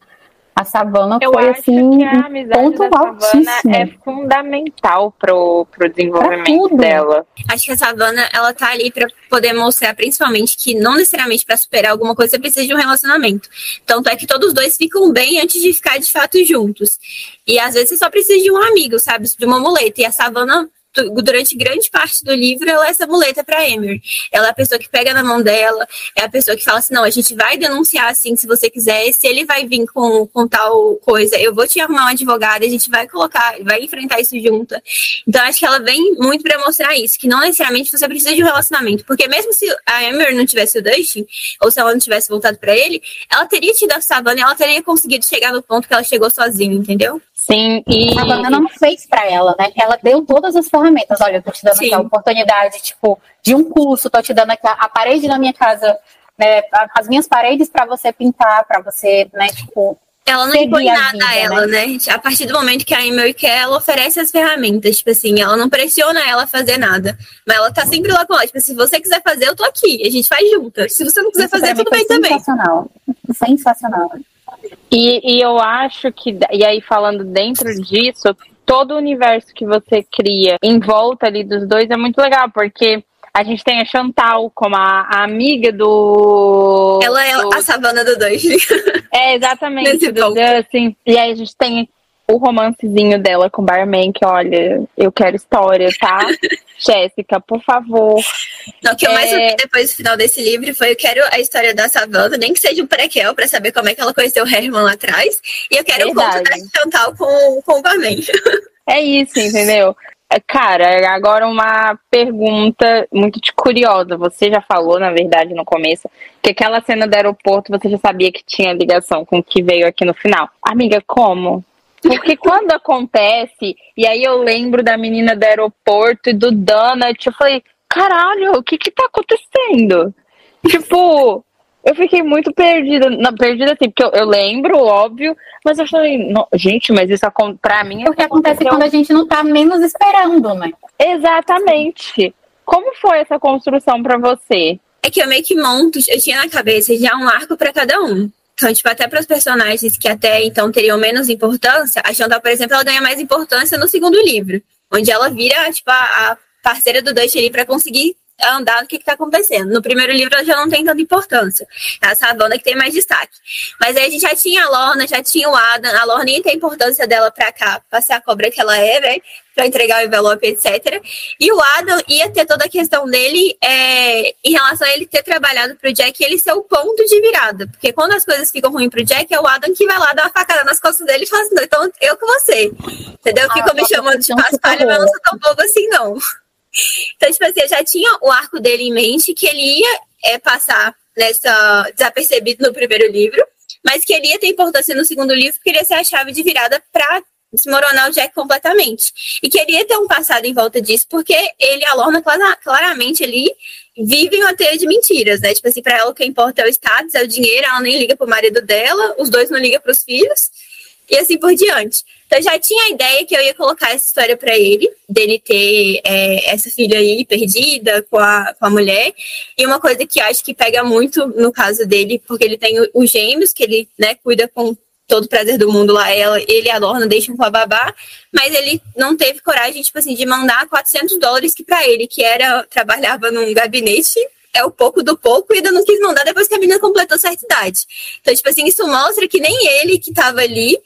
a savana eu foi assim. Que a amizade ponto da altíssimo. é fundamental pro, pro desenvolvimento dela. Acho que a savana ela tá ali para poder mostrar, principalmente, que não necessariamente para superar alguma coisa você precisa de um relacionamento. Tanto é que todos os dois ficam bem antes de ficar de fato juntos. E às vezes você só precisa de um amigo, sabe? De uma muleta. E a savana durante grande parte do livro, ela é essa muleta para Emery. Ela é a pessoa que pega na mão dela, é a pessoa que fala assim: não, a gente vai denunciar assim se você quiser. Se ele vai vir com, com tal coisa, eu vou te arrumar um advogado, a gente vai colocar, vai enfrentar isso junto. Então, acho que ela vem muito para mostrar isso, que não necessariamente você precisa de um relacionamento. Porque mesmo se a Emery não tivesse o Dustin, ou se ela não tivesse voltado para ele, ela teria tido a Savannah ela teria conseguido chegar no ponto que ela chegou sozinha, entendeu? Sim, e. A banda não fez para ela, né? Ela deu todas as ferramentas. Olha, eu tô te dando Sim. aqui a oportunidade, tipo, de um curso, tô te dando aqui a, parede da minha casa, né? As minhas paredes para você pintar, para você, né, tipo, ela não impõe nada vida, a ela, né? né? A partir do momento que a Emery quer, ela oferece as ferramentas, tipo assim, ela não pressiona ela a fazer nada. Mas ela tá sempre lá com ela, tipo, se você quiser fazer, eu tô aqui, a gente faz juntas. Se você não quiser Isso fazer, tudo bem também. Sensacional. Sensacional. E, e eu acho que, e aí falando dentro disso, todo o universo que você cria em volta ali dos dois é muito legal, porque a gente tem a Chantal como a, a amiga do. Ela é do... a savana do dois. É, exatamente. Do, assim, e aí a gente tem o romancezinho dela com o barman, que olha, eu quero história, tá? Jéssica, por favor. Não, o que eu mais ouvi é. depois do final desse livro foi eu quero a história da Savannah, nem que seja um prequel, pra saber como é que ela conheceu o Herman lá atrás. E eu quero Verdade. o conto da Chantal com, com o barman. É isso, entendeu? É, cara, agora uma pergunta muito curiosa. Você já falou, na verdade, no começo, que aquela cena do aeroporto você já sabia que tinha ligação com o que veio aqui no final. Amiga, como? Porque quando acontece, e aí eu lembro da menina do aeroporto e do Donut, eu falei, caralho, o que que tá acontecendo? Tipo, eu fiquei muito perdida. Não, perdida assim, porque eu, eu lembro, óbvio, mas eu falei, não, gente, mas isso pra mim. Porque acontece quando a gente não tá menos esperando, né? Exatamente. Como foi essa construção para você? É que eu meio que monto, eu tinha na cabeça já um arco para cada um. Então, tipo, até para os personagens que até então teriam menos importância, a Chantal, por exemplo, ela ganha mais importância no segundo livro, onde ela vira, tipo, a, a parceira do Dutch ali para conseguir andar no que está acontecendo. No primeiro livro ela já não tem tanta importância. É a Savana que tem mais destaque. Mas aí a gente já tinha a Lorna, já tinha o Adam. A Lorna nem tem a importância dela para cá, para ser a cobra que ela é, né? Para entregar o envelope, etc. E o Adam ia ter toda a questão dele é, em relação a ele ter trabalhado para o Jack ele ser o ponto de virada. Porque quando as coisas ficam ruins para o Jack, é o Adam que vai lá dar uma facada nas costas dele e fala assim: então eu com você. Entendeu? Ficam ah, me chamando de paspalho, mas eu não sou tão bobo assim, não. Então, tipo assim, eu já tinha o arco dele em mente, que ele ia é, passar nessa desapercebido no primeiro livro, mas que ele ia ter importância no segundo livro, porque ele ia ser a chave de virada para desmoronar o Jack completamente. E queria ter um passado em volta disso, porque ele e a Lorna claramente ali vivem uma teia de mentiras, né? Tipo assim, pra ela o que importa é o status, é o dinheiro, ela nem liga pro marido dela, os dois não ligam pros filhos, e assim por diante. Então já tinha a ideia que eu ia colocar essa história para ele, dele ter é, essa filha aí perdida com a, com a mulher. E uma coisa que acho que pega muito no caso dele, porque ele tem os gêmeos, que ele né, cuida com todo o prazer do mundo lá, ela, ele a Lorna deixam com a babá, mas ele não teve coragem, tipo assim, de mandar 400 dólares que para ele, que era, trabalhava num gabinete, é o pouco do pouco e ainda não quis mandar depois que a menina completou certa idade. Então, tipo assim, isso mostra que nem ele que estava ali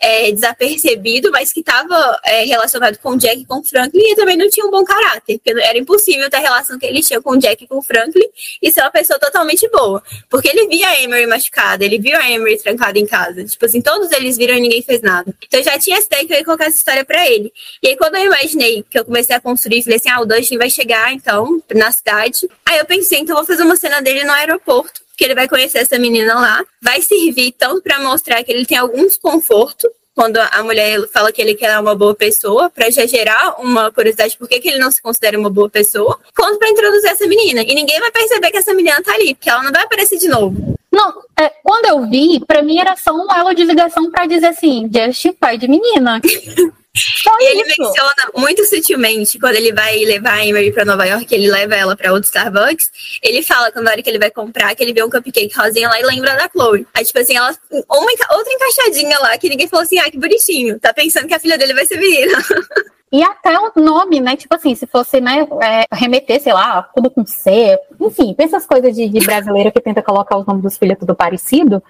é, desapercebido, mas que estava é, relacionado com o Jack e com o Franklin e também não tinha um bom caráter, porque era impossível ter a relação que ele tinha com o Jack e com o Franklin e ser uma pessoa totalmente boa. Porque ele via a Emery machucada, ele viu a Emery trancada em casa. Tipo assim, todos eles viram e ninguém fez nada. Então já tinha essa ideia que eu ia colocar essa história pra ele. E aí quando eu imaginei que eu comecei a construir, falei assim, ah, o Dustin vai chegar então na cidade. Aí eu pensei, então eu vou fazer uma cena dele no aeroporto que ele vai conhecer essa menina lá, vai servir tanto para mostrar que ele tem algum desconforto quando a mulher fala que ele quer uma boa pessoa, para já gerar uma curiosidade por que, que ele não se considera uma boa pessoa, quanto para introduzir essa menina. E ninguém vai perceber que essa menina tá ali, porque ela não vai aparecer de novo. Não, é, quando eu vi, para mim era só um elo de ligação para dizer assim, Justin, pai de menina. e ele menciona muito sutilmente quando ele vai levar a Emery para Nova York, ele leva ela para outro Starbucks. Ele fala quando na hora que ele vai comprar que ele vê um cupcake rosinha lá e lembra da Chloe. Aí, tipo assim, ela, uma, outra encaixadinha lá que ninguém falou assim: ah, que bonitinho. Tá pensando que a filha dele vai ser menina. E até o nome, né? Tipo assim, se fosse, né, é, remeter, sei lá, tudo com C, enfim, essas coisas de, de brasileiro que tenta colocar os nomes dos filhos tudo parecido,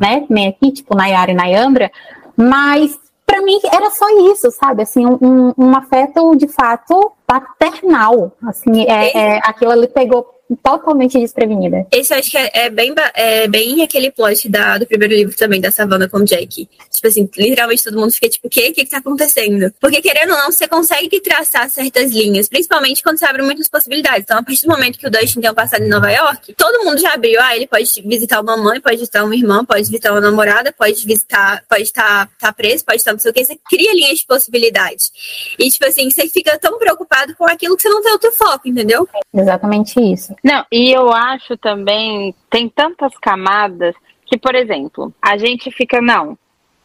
né? Nem aqui, tipo Nayara e Nayandra, mas para mim era só isso, sabe? Assim, um, um afeto de fato paternal. Assim, é, é, aquilo ali pegou totalmente desprevenida. Esse eu acho que é, é, bem, é bem aquele plot da, do primeiro livro também, da Savannah com Jack. Tipo assim, literalmente todo mundo fica tipo, o quê? O que, que tá acontecendo? Porque querendo ou não, você consegue traçar certas linhas, principalmente quando você abre muitas possibilidades. Então, a partir do momento que o Dustin tem um passado em Nova York, todo mundo já abriu. Ah, ele pode visitar uma mãe, pode visitar uma irmã, pode visitar uma namorada, pode visitar, pode estar tá, tá preso, pode estar não sei o quê. Você cria linhas de possibilidades. E, tipo assim, você fica tão preocupado com aquilo que você não tem outro foco, entendeu? Exatamente isso. Não, e eu acho também, tem tantas camadas que, por exemplo, a gente fica, não,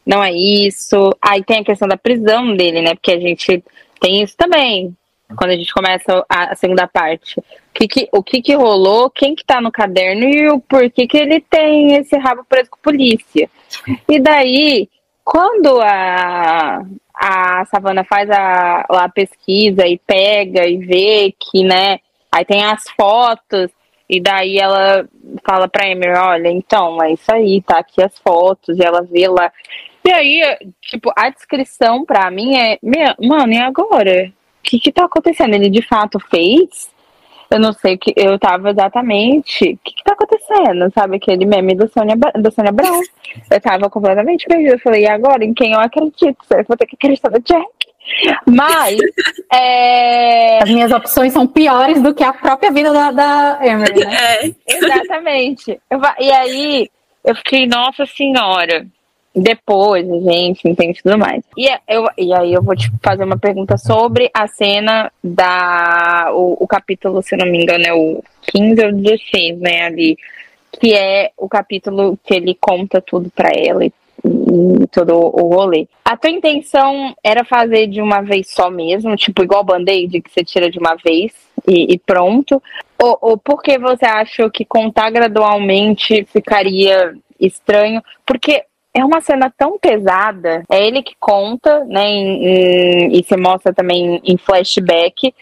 não é isso. Aí tem a questão da prisão dele, né? Porque a gente tem isso também. Quando a gente começa a, a segunda parte. O, que, que, o que, que rolou, quem que tá no caderno e o porquê que ele tem esse rabo preso com polícia. E daí, quando a, a Savana faz a, a pesquisa e pega e vê que, né, aí tem as fotos, e daí ela fala pra Emer, olha, então, é isso aí, tá aqui as fotos, e ela vê lá. E aí, tipo, a descrição pra mim é, mano, e agora? O que que tá acontecendo? Ele de fato fez? Eu não sei que eu tava exatamente. O que, que tá acontecendo? Sabe aquele meme do Sônia, do Sônia Brown? Eu tava completamente perdida. Eu falei, e agora? Em quem eu acredito? Eu vou ter que acreditar no Jack. Mas é... as minhas opções são piores do que a própria vida da, da Emery, né? É, exatamente. Eu, e aí eu fiquei, nossa senhora. Depois, gente, entende tudo mais. E, eu, e aí eu vou te fazer uma pergunta sobre a cena da. O, o capítulo, se não me engano, é o 15 ou 16, né? Ali. Que é o capítulo que ele conta tudo para ela e e todo o rolê. A tua intenção era fazer de uma vez só mesmo, tipo igual band-aid que você tira de uma vez e, e pronto? Ou, ou porque você achou que contar gradualmente ficaria estranho? Porque é uma cena tão pesada, é ele que conta, né? Em, em, e se mostra também em flashback.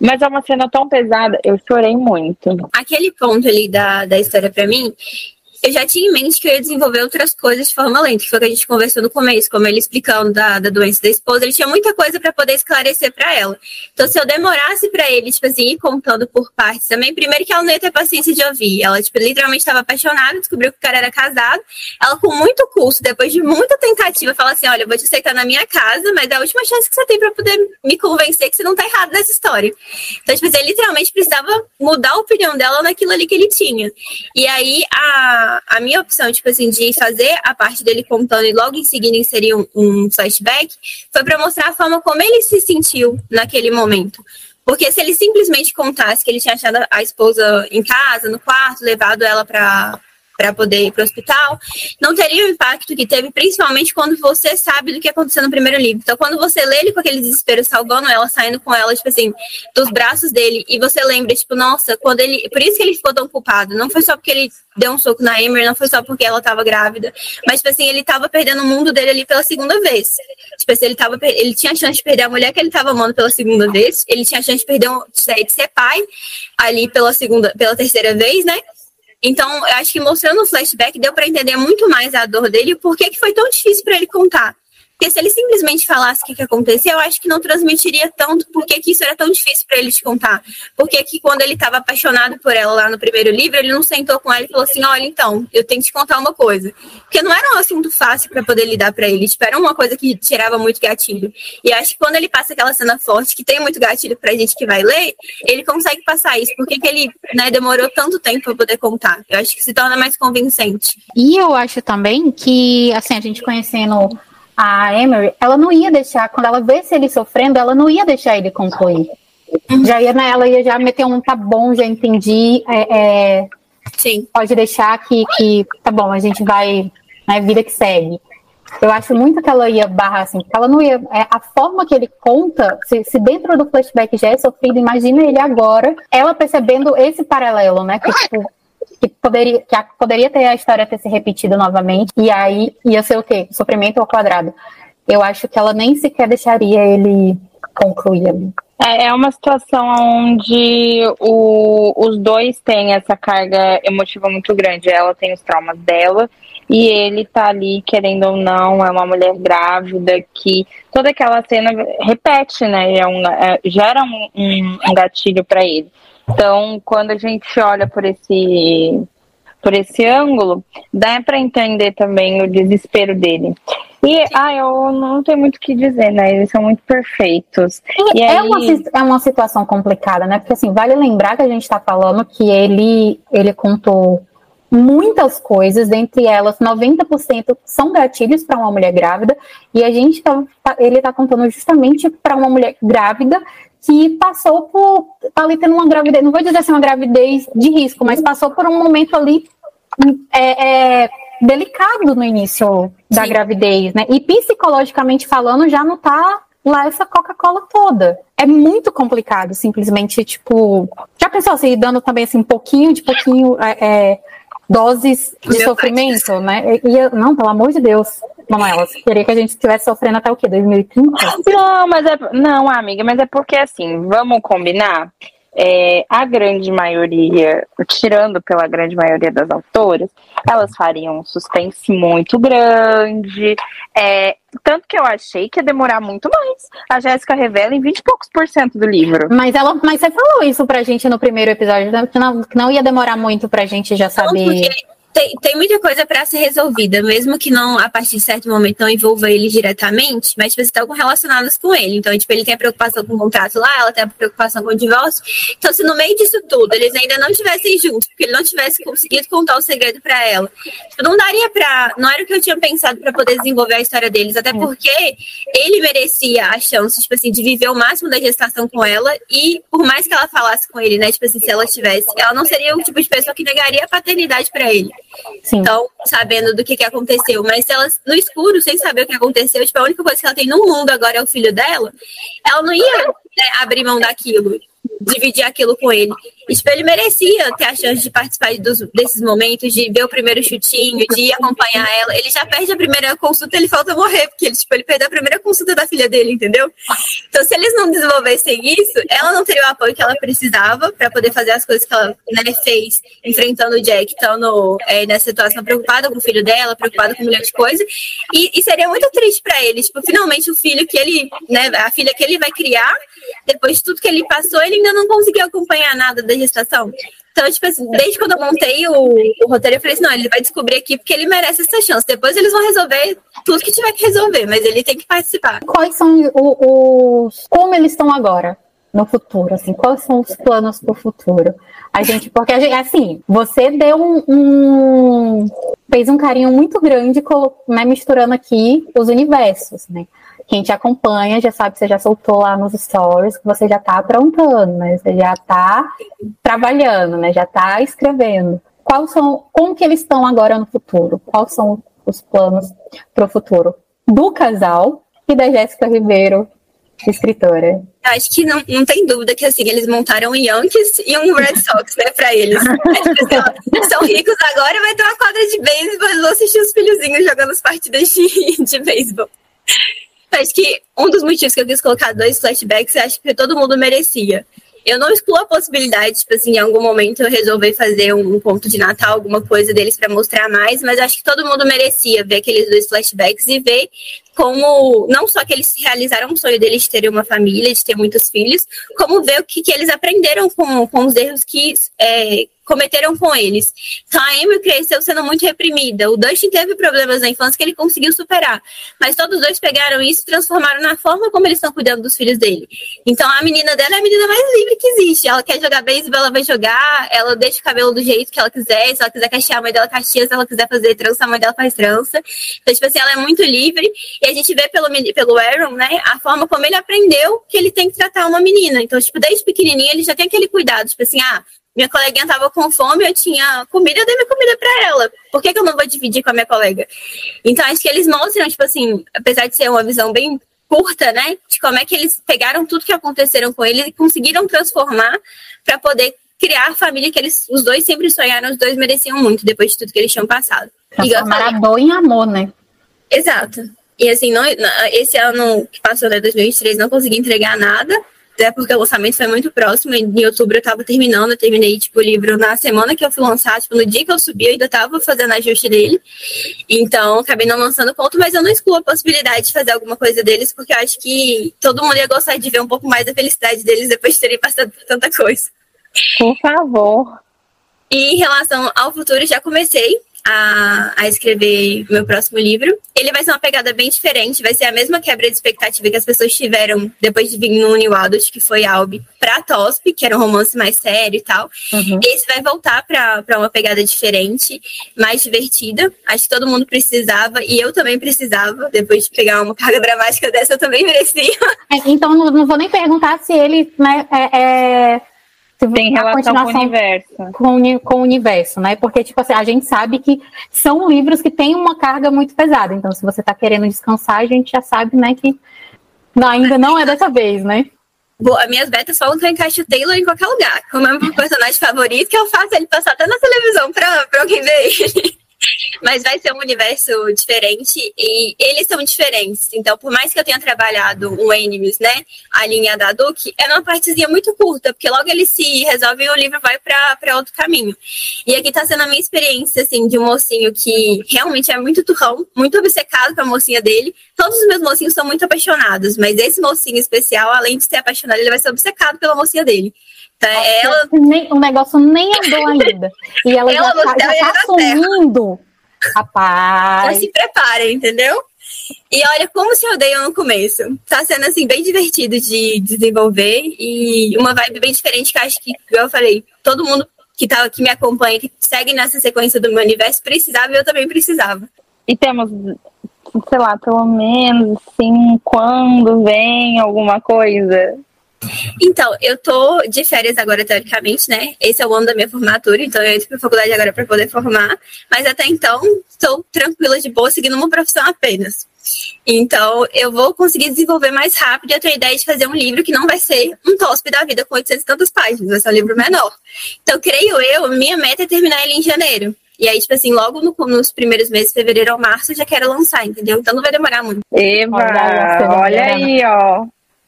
Mas é uma cena tão pesada, eu chorei muito. Aquele ponto ali da, da história para mim, eu já tinha em mente que eu ia desenvolver outras coisas de forma lenta, que foi o que a gente conversou no começo, como ele explicando da, da doença da esposa, ele tinha muita coisa para poder esclarecer para ela. Então, se eu demorasse para ele, tipo assim, ir contando por partes também, primeiro que ela não ia ter paciência de ouvir. Ela, tipo, literalmente estava apaixonada, descobriu que o cara era casado. Ela, com muito custo, depois de muita tentativa, fala assim: olha, eu vou te aceitar na minha casa, mas é a última chance que você tem para poder me convencer que você não tá errado nessa história. Então, tipo, assim, ele literalmente precisava mudar a opinião dela naquilo ali que ele tinha. E aí, a a, minha opção, tipo assim, de fazer a parte dele contando e logo em seguida inserir um, um flashback, foi para mostrar a forma como ele se sentiu naquele momento. Porque se ele simplesmente contasse que ele tinha achado a esposa em casa, no quarto, levado ela para para poder ir para o hospital, não teria o impacto que teve, principalmente quando você sabe do que aconteceu no primeiro livro. Então, quando você lê ele com aquele desespero, salvando ela, saindo com ela, tipo assim, dos braços dele, e você lembra, tipo, nossa, quando ele. Por isso que ele ficou tão culpado. Não foi só porque ele deu um soco na Emer, não foi só porque ela estava grávida, mas, tipo assim, ele estava perdendo o mundo dele ali pela segunda vez. Tipo assim, ele, tava, ele tinha a chance de perder a mulher que ele estava amando pela segunda vez, ele tinha a chance de perder, um, de ser pai ali pela segunda, pela terceira vez, né? Então, eu acho que mostrando o flashback deu para entender muito mais a dor dele e por que, que foi tão difícil para ele contar. Porque se ele simplesmente falasse o que, que aconteceu, eu acho que não transmitiria tanto por que, isso era tão difícil para ele te contar. Porque que quando ele estava apaixonado por ela lá no primeiro livro, ele não sentou com ela e falou assim: olha, então, eu tenho que te contar uma coisa. Porque não era um assunto fácil para poder lidar para ele. Tipo, era uma coisa que tirava muito gatilho. E acho que quando ele passa aquela cena forte, que tem muito gatilho pra gente que vai ler, ele consegue passar isso. Por que, que ele né, demorou tanto tempo para poder contar? Eu acho que se torna mais convincente. E eu acho também que, assim, a gente conhecendo a Emery, ela não ia deixar, quando ela vê ele sofrendo, ela não ia deixar ele concluir. Já ia, né, ela ia já meter um tá bom, já entendi. É, é, Sim. Pode deixar que, que tá bom, a gente vai, né, vida que segue. Eu acho muito que ela ia barrar assim, porque ela não ia. É, a forma que ele conta, se, se, dentro do flashback já é sofrido, imagina ele agora, ela percebendo esse paralelo, né? Que, tipo, que poderia, que poderia ter a história ter se repetido novamente, e aí ia ser o quê? Sofrimento ao quadrado. Eu acho que ela nem sequer deixaria ele concluir ali. É, é uma situação onde o, os dois têm essa carga emotiva muito grande. Ela tem os traumas dela e ele tá ali, querendo ou não, é uma mulher grávida que toda aquela cena repete, né? É um, é, gera um, um, um gatilho para ele. Então, quando a gente olha por esse por esse ângulo, dá para entender também o desespero dele. E ah, eu não tenho muito o que dizer, né? Eles são muito perfeitos. E, é, aí... uma, é uma situação complicada, né? Porque assim, vale lembrar que a gente está falando que ele, ele contou muitas coisas, dentre elas 90% são gatilhos para uma mulher grávida, e a gente tá, tá ele está contando justamente para uma mulher grávida que passou por. Tá ali tendo uma gravidez, não vou dizer assim uma gravidez de risco, mas passou por um momento ali é, é, delicado no início da Sim. gravidez, né? E psicologicamente falando, já não tá lá essa Coca-Cola toda. É muito complicado, simplesmente, tipo. Já pensou assim, dando também assim, um pouquinho de pouquinho. É, é, doses de Meu sofrimento, pai. né? E, não, pelo amor de Deus, Manuela, queria que a gente estivesse sofrendo até o quê? 2030? Não, mas é. Não, amiga, mas é porque assim, vamos combinar é, a grande maioria, tirando pela grande maioria das autoras, elas fariam um suspense muito grande. É, tanto que eu achei que ia demorar muito mais. A Jéssica revela em 20 e poucos por cento do livro. Mas ela, mas você falou isso pra gente no primeiro episódio, né? que não, que não ia demorar muito pra gente já saber. Não, porque tem, tem muita coisa para ser resolvida, mesmo que não, a partir de certo momento, não envolva ele diretamente, mas tipo, estão relacionadas com ele. Então, tipo, ele tem a preocupação com o contrato lá, ela tem a preocupação com o divórcio. Então, se no meio disso tudo eles ainda não estivessem juntos, porque ele não tivesse conseguido contar o segredo para ela, tipo, não daria pra. Não era o que eu tinha pensado para poder desenvolver a história deles, até é. porque ele merecia a chance, tipo assim, de viver o máximo da gestação com ela, e por mais que ela falasse com ele, né, tipo assim, se ela tivesse, ela não seria o tipo de pessoa que negaria a paternidade para ele. Sim. Então, sabendo do que, que aconteceu. Mas se ela, no escuro, sem saber o que aconteceu, tipo, a única coisa que ela tem no mundo agora é o filho dela, ela não ia né, abrir mão daquilo dividir aquilo com ele. E, tipo, ele merecia ter a chance de participar dos, desses momentos, de ver o primeiro chutinho, de acompanhar ela. Ele já perde a primeira consulta, ele falta morrer, porque ele, tipo, ele perdeu a primeira consulta da filha dele, entendeu? Então, se eles não desenvolvessem isso, ela não teria o apoio que ela precisava para poder fazer as coisas que ela né, fez, enfrentando o Jack, estando é, nessa situação preocupada com o filho dela, preocupada com um milhão de coisas. E, e seria muito triste para ele, tipo, finalmente o filho que ele, né, a filha que ele vai criar, depois de tudo que ele passou, ele ainda não conseguiu acompanhar nada da gestação. Então, tipo assim, desde quando eu montei o, o roteiro, eu falei assim, não, ele vai descobrir aqui porque ele merece essa chance. Depois eles vão resolver tudo que tiver que resolver, mas ele tem que participar. Quais são os... Como eles estão agora? no futuro, assim, quais são os planos para o futuro? A gente, porque a gente, assim, você deu um, um, fez um carinho muito grande, né, misturando aqui os universos, né? Quem te acompanha já sabe que você já soltou lá nos stories que você já está aprontando, né? Você já está trabalhando, né? Já está escrevendo. Quais são, como que eles estão agora no futuro? Quais são os planos para o futuro do casal e da Jéssica Ribeiro, escritora? Acho que não, não tem dúvida que assim, eles montaram um Yankees e um Red Sox, né, pra eles. Assim, são ricos agora, vai ter uma quadra de beisebol, eles vão assistir os filhozinhos jogando as partidas de, de beisebol. Acho que um dos motivos que eu quis colocar dois flashbacks, acho que todo mundo merecia. Eu não excluo a possibilidade, tipo assim, em algum momento eu resolver fazer um ponto de Natal, alguma coisa deles para mostrar mais, mas acho que todo mundo merecia ver aqueles dois flashbacks e ver como não só que eles realizaram o sonho deles de terem uma família, de ter muitos filhos, como ver o que, que eles aprenderam com, com os erros que é, cometeram com eles. Então a Amy cresceu sendo muito reprimida. O Dustin teve problemas na infância que ele conseguiu superar. Mas todos os dois pegaram isso e transformaram na forma como eles estão cuidando dos filhos dele. Então a menina dela é a menina mais livre que existe. Ela quer jogar beisebol, ela vai jogar, ela deixa o cabelo do jeito que ela quiser. Se ela quiser cachear, a mãe dela cacheia. Se ela quiser fazer trança, a mãe dela faz trança. Então, tipo assim, ela é muito livre. E a gente vê pelo, pelo Aaron, né, a forma como ele aprendeu que ele tem que tratar uma menina. Então, tipo, desde pequenininho ele já tem aquele cuidado. Tipo assim, ah, minha coleguinha tava com fome, eu tinha comida, eu dei minha comida para ela. Por que, que eu não vou dividir com a minha colega? Então, acho que eles mostram, tipo assim, apesar de ser uma visão bem curta, né, de como é que eles pegaram tudo que aconteceram com ele e conseguiram transformar para poder criar a família que eles, os dois sempre sonharam, os dois mereciam muito depois de tudo que eles tinham passado. Transformar a dor em amor, né? Exato. E assim, esse ano que passou, né, 2023, não consegui entregar nada até porque o lançamento foi muito próximo. Em outubro eu tava terminando, eu terminei tipo, o livro na semana que eu fui lançar, tipo, no dia que eu subi, eu ainda tava fazendo ajuste dele. Então, acabei não lançando conto, mas eu não excluo a possibilidade de fazer alguma coisa deles, porque eu acho que todo mundo ia gostar de ver um pouco mais da felicidade deles depois de terem passado por tanta coisa. Por favor. E em relação ao futuro, já comecei a, a escrever meu próximo livro. Ele vai ser uma pegada bem diferente, vai ser a mesma quebra de expectativa que as pessoas tiveram depois de vir no New Adult, que foi Albi, pra Tosp, que era um romance mais sério e tal. Uhum. Esse vai voltar pra, uma pegada diferente, mais divertida. Acho que todo mundo precisava, e eu também precisava, depois de pegar uma carga dramática dessa, eu também merecia. É, então, não, não vou nem perguntar se ele né, é, é tem relação com o universo. Com, com o universo, né? Porque, tipo assim, a gente sabe que são livros que têm uma carga muito pesada. Então, se você está querendo descansar, a gente já sabe, né, que não, ainda não é dessa vez, né? Boa, minhas betas falam que eu encaixo o Taylor em qualquer lugar. Como é meu personagem favorito, que eu faço ele passar até na televisão pra, pra alguém ver ele. Mas vai ser um universo diferente e eles são diferentes. Então, por mais que eu tenha trabalhado o Enemies, né, a linha da Duke, é uma partezinha muito curta, porque logo eles se resolvem e o livro vai para outro caminho. E aqui tá sendo a minha experiência, assim, de um mocinho que realmente é muito turrão, muito obcecado com a mocinha dele. Todos os meus mocinhos são muito apaixonados, mas esse mocinho especial, além de ser apaixonado, ele vai ser obcecado pela mocinha dele. É, ela... Nem, o negócio nem andou ainda. E ela, ela já, tá, já tá assumindo. Rapaz. Então se prepara, entendeu? E olha como se odeiam no começo. Tá sendo assim bem divertido de desenvolver e uma vibe bem diferente que acho que, eu falei, todo mundo que tá que me acompanha, que segue nessa sequência do meu universo precisava e eu também precisava. E temos, sei lá, pelo menos assim, quando vem alguma coisa então, eu tô de férias agora, teoricamente, né? Esse é o ano da minha formatura, então eu entro pra faculdade agora para poder formar. Mas até então, estou tranquila, de boa, seguindo uma profissão apenas. Então, eu vou conseguir desenvolver mais rápido e eu tenho a ideia de fazer um livro que não vai ser um tospe da vida com 800 e tantas páginas, vai ser um livro menor. Então, creio eu, minha meta é terminar ele em janeiro. E aí, tipo assim, logo no, nos primeiros meses, fevereiro ou março, eu já quero lançar, entendeu? Então não vai demorar muito. Eva, olha, olha aí, ó.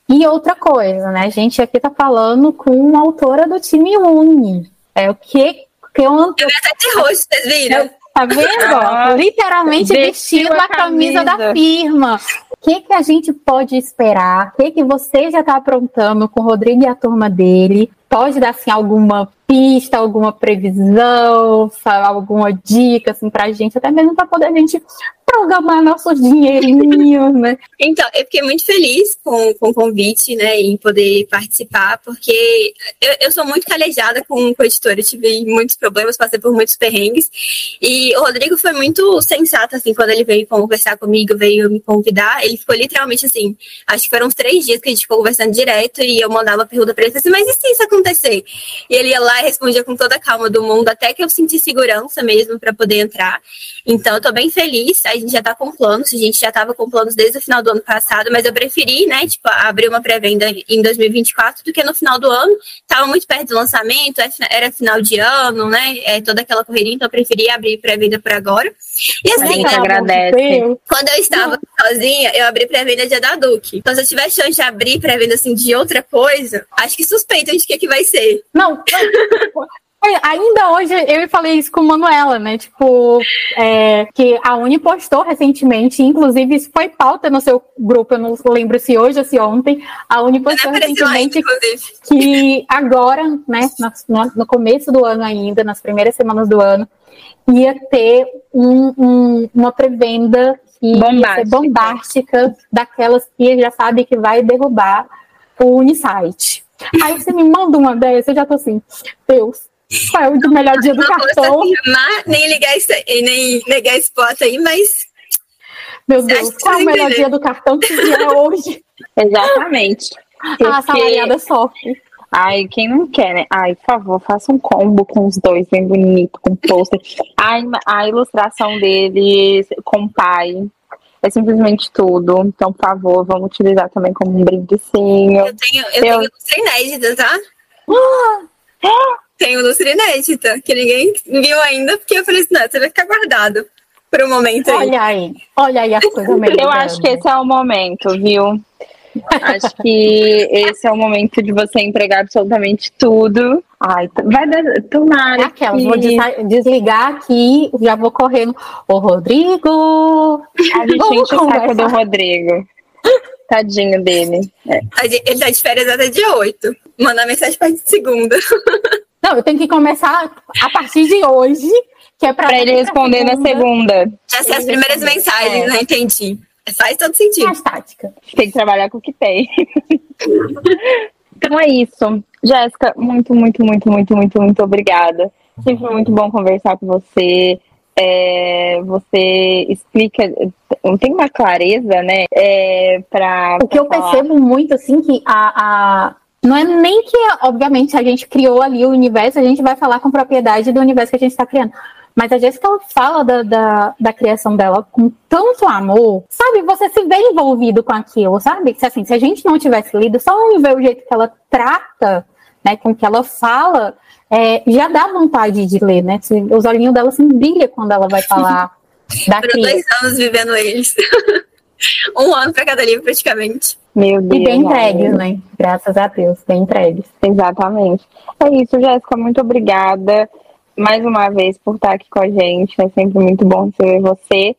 E outra coisa, né? A gente aqui tá falando com uma autora do time Uni. É o que. que eu, eu vi até de rosto, vocês viram? Tá vendo? Ah, Literalmente vestindo a camisa. camisa da firma. O que, que a gente pode esperar? O que, que você já está aprontando com o Rodrigo e a turma dele? Pode dar assim, alguma pista, alguma previsão, alguma dica assim, para a gente, até mesmo para poder a gente programar nossos dinheirinhos, né? Então, eu fiquei muito feliz com, com o convite, né, em poder participar, porque eu, eu sou muito calejada com, com editora, eu tive muitos problemas, passei por muitos perrengues, e o Rodrigo foi muito sensato, assim, quando ele veio conversar comigo, veio me convidar, ele ficou literalmente assim, acho que foram uns três dias que a gente ficou conversando direto, e eu mandava pergunta pra ele, assim, mas e se isso acontecer? E ele ia lá e respondia com toda a calma do mundo, até que eu senti segurança mesmo para poder entrar. Então, eu tô bem feliz, a gente já tá com planos, a gente já tava com planos desde o final do ano passado, mas eu preferi, né, tipo, abrir uma pré-venda em 2024 do que no final do ano. Tava muito perto do lançamento, é era final de ano, né, é toda aquela correria, então eu preferi abrir pré-venda por agora. E assim, né, agradece. quando eu estava sozinha, eu abri pré-venda dia da Duque. Então, se eu tiver chance de abrir pré-venda, assim, de outra coisa, acho que suspeito de que, que vai ser. Não, não ainda hoje eu falei isso com Manuela, né? Tipo, é, que a Uni postou recentemente, inclusive isso foi pauta no seu grupo, eu não lembro se hoje ou se ontem. A Uni postou recentemente que agora, né, no, no, começo do ano ainda, nas primeiras semanas do ano, ia ter um, um, uma pré-venda bombástica. bombástica daquelas que já sabe que vai derrubar o Unisite. Aí você me manda uma dessa, eu já tô assim, Deus, qual é o melhor dia do não cartão? Afirmar, nem ligar isso, nem negar esse pote aí, mas. Meu Deus, qual é o melhor dia do cartão que é hoje? Exatamente. Porque... A assalariada sofre. Ai, quem não quer, né? Ai, por favor, faça um combo com os dois, bem bonito, com pôster. Ai, a ilustração deles com o pai é simplesmente tudo. Então, por favor, vamos utilizar também como um brindecinho. Eu tenho, eu, eu... tenho ilustra inédita, tá? Tem o Lustre Inédita, que ninguém viu ainda, porque eu falei assim, não, você vai ficar guardado por um momento aí. Olha aí, olha aí a coisa Eu acho que esse é o momento, viu? Acho que esse é o momento de você entregar absolutamente tudo. Ai, vai dar. Tomara. É aquela, que... vou desligar aqui, já vou correndo. Ô, Rodrigo! A gente enche o saco do Rodrigo. Tadinho dele. É. Ele tá de férias até dia 8. Mandar mensagem pra segunda. Não, eu tenho que começar a partir de hoje, que é pra, pra ele responder segunda. na segunda. Essas são as primeiras mensagens, é. não entendi. Faz todo sentido. Faz tática. Tem que trabalhar com o que tem. então é isso. Jéssica, muito, muito, muito, muito, muito, muito obrigada. Sempre foi muito bom conversar com você. É, você explica, tem uma clareza, né? É, pra, o que eu percebo muito, assim, que a, a Não é nem que, obviamente, a gente criou ali o universo, a gente vai falar com propriedade do universo que a gente está criando. Mas a Jéssica ela fala da, da, da, criação dela com tanto amor, sabe? Você se vê envolvido com aquilo, sabe? Se, assim, se a gente não tivesse lido, só em ver o jeito que ela trata, né, com que ela fala, é, já dá vontade de ler, né? Os olhinhos dela se assim, brilham quando ela vai falar da Foram dois anos vivendo eles. um ano para cada livro, praticamente. Meu Deus. E bem entregues, né? Graças a Deus, bem entregues. Exatamente. É isso, Jéssica, muito obrigada mais uma vez por estar aqui com a gente. É sempre muito bom receber você.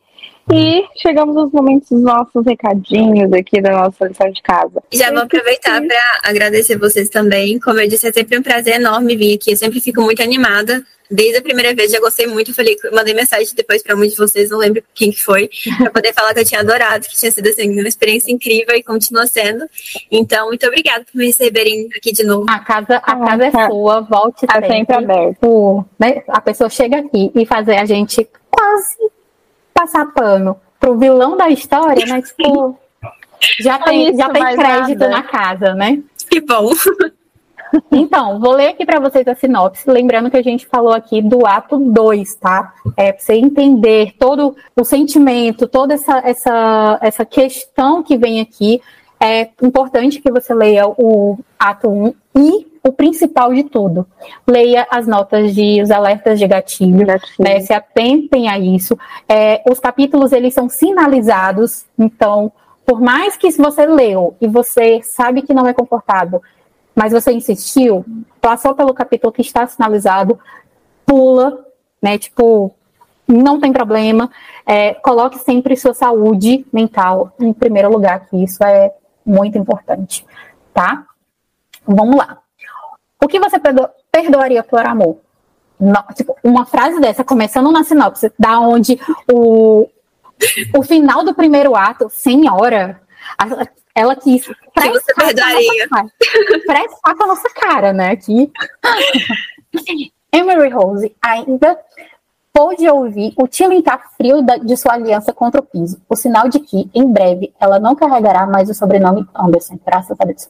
E chegamos aos momentos dos nossos recadinhos aqui da nossa lição de casa. Já vou aproveitar para agradecer vocês também. Como eu disse, é sempre um prazer enorme vir aqui. Eu sempre fico muito animada desde a primeira vez já gostei muito. Falei, mandei mensagem depois para muitos de vocês, não lembro quem que foi, para poder falar que eu tinha adorado, que tinha sido assim, uma experiência incrível e continua sendo. Então, muito obrigada por me receberem aqui de novo. A casa, a ah, casa é tá. sua, volte tá sempre. sempre aberto. Né? A pessoa chega aqui e fazer a gente quase passar pano pro vilão da história, né? Tipo, já tem, já tem crédito nada. na casa, né? Que bom. Então, vou ler aqui para vocês a sinopse, lembrando que a gente falou aqui do ato 2, tá? É para você entender todo o sentimento, toda essa, essa, essa questão que vem aqui. É importante que você leia o ato 1 e o principal de tudo. Leia as notas de os alertas de gatilho, gatilho. Né, se atentem a isso. É, os capítulos eles são sinalizados, então, por mais que você leu e você sabe que não é confortável, mas você insistiu, passou pelo capítulo que está sinalizado, pula, né? Tipo, não tem problema. É, coloque sempre sua saúde mental em primeiro lugar, que isso é muito importante, tá? Vamos lá. O que você perdo perdoaria por amor? Tipo, uma frase dessa, começando na sinopse, da onde o, o final do primeiro ato, senhora, ela quis. Prestar com a nossa cara, né? Aqui. Emery Rose ainda pôde ouvir o tilintar frio da, de sua aliança contra o piso, o sinal de que, em breve, ela não carregará mais o sobrenome Anderson, graças a Deus.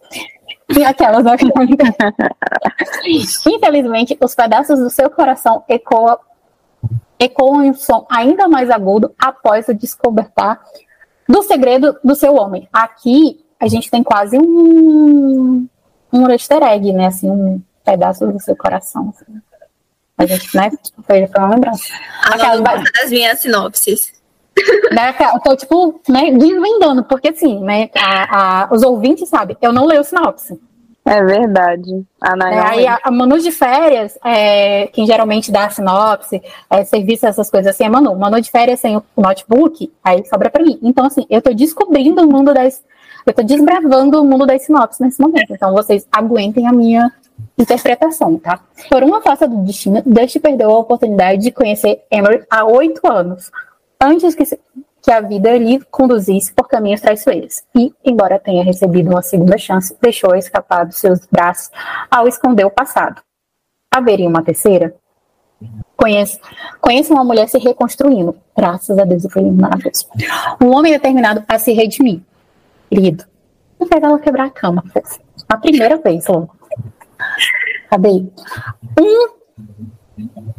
E aquelas não Infelizmente, os pedaços do seu coração ecoam, ecoam em um som ainda mais agudo após o descobertar do segredo do seu homem. Aqui a gente tem quase um, um easter egg, né? Assim, um pedaço do seu coração. Assim. A gente, né? Foi, foi uma lembrança. Aquela, das minhas sinopses. Né, tô, tipo, né, desvendando, porque assim, né, a, a, os ouvintes sabem, eu não leio sinopse. É verdade. A é, aí a, a Manu de férias, é, quem geralmente dá sinopse, é, serviço, essas coisas assim, é Manu. Manu de férias sem o notebook, aí sobra para mim. Então, assim, eu tô descobrindo o mundo das. Eu tô desbravando o mundo das sinopses nesse momento. Então, vocês aguentem a minha interpretação, tá? Por uma força do destino, Dusty perdeu a oportunidade de conhecer Emery há oito anos. Antes que, que a vida lhe conduzisse por caminhos traiçoeiros. E, embora tenha recebido uma segunda chance, deixou escapar dos seus braços ao esconder o passado. Haveria uma terceira? Conheço, conheço uma mulher se reconstruindo. Graças a Deus, eu maravilhoso. Um homem determinado a se redimir. Querido, não fez ela quebrar a cama. A primeira vez, logo. Cadê? Um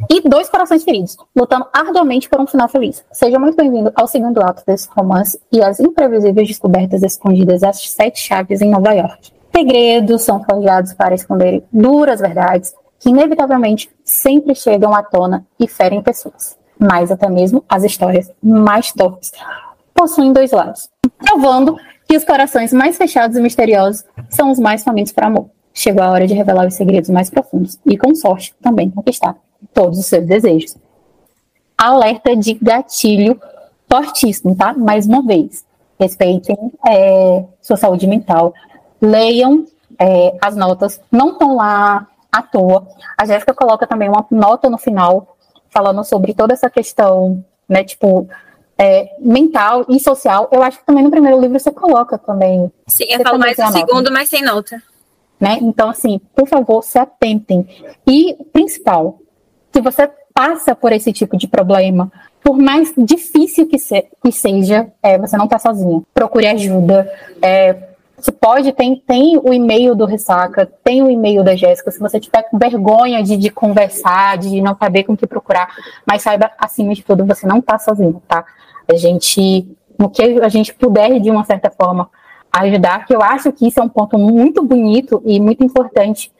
e dois corações feridos, lutando arduamente por um final feliz. Seja muito bem-vindo ao segundo ato desse romance e às imprevisíveis descobertas escondidas às sete chaves em Nova York. Segredos são forjados para esconder duras verdades que inevitavelmente sempre chegam à tona e ferem pessoas. Mas até mesmo as histórias mais torpes possuem dois lados, provando que os corações mais fechados e misteriosos são os mais famintos para amor. Chegou a hora de revelar os segredos mais profundos e, com sorte, também conquistar todos os seus desejos. Alerta de gatilho fortíssimo, tá? Mais uma vez, respeitem é, sua saúde mental, leiam é, as notas, não estão lá à toa. A Jéssica coloca também uma nota no final falando sobre toda essa questão, né, tipo, é, mental e social. Eu acho que também no primeiro livro você coloca também. Sim, eu falo mais no segundo, mas sem nota. Né? Então, assim, por favor, se atentem. E, principal, se você passa por esse tipo de problema, por mais difícil que, se, que seja, é, você não está sozinho. Procure ajuda. É, Você pode, tem, tem o e-mail do Ressaca, tem o e-mail da Jéssica. Se você tiver vergonha de, de conversar, de não saber com o que procurar, mas saiba, acima de tudo, você não está sozinho, tá? A gente, no que a gente puder, de uma certa forma, ajudar, que eu acho que isso é um ponto muito bonito e muito importante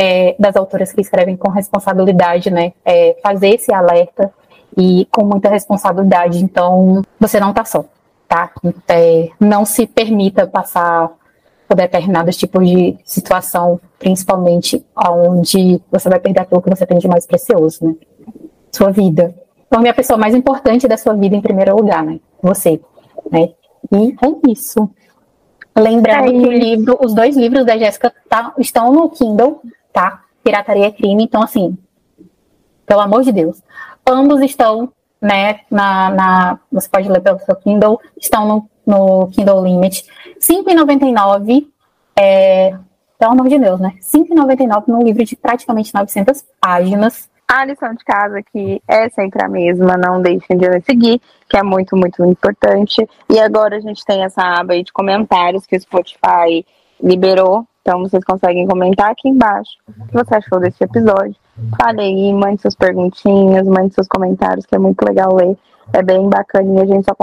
é, das autoras que escrevem com responsabilidade, né? É, fazer esse alerta e com muita responsabilidade. Então, você não está só, tá? É, não se permita passar por determinados tipos de situação, principalmente onde você vai perder aquilo que você tem de mais precioso, né? Sua vida. Torne a pessoa mais importante da sua vida em primeiro lugar, né? Você, né? E é isso. Lembrando é que o livro, os dois livros da Jéssica tá, estão no Kindle, tá? Pirataria é crime, então assim, pelo amor de Deus. Ambos estão, né, na, na você pode ler pelo seu Kindle, estão no no Kindle Limit. R$ 5,99 é, pelo amor de Deus, né? R$ 5,99 num livro de praticamente 900 páginas. A lição de casa que é sempre a mesma, não deixem de seguir, que é muito, muito importante. E agora a gente tem essa aba aí de comentários que o Spotify liberou. Então vocês conseguem comentar aqui embaixo o que você achou desse episódio. Fale aí, mande suas perguntinhas, mande seus comentários, que é muito legal ler. É bem bacana e a gente só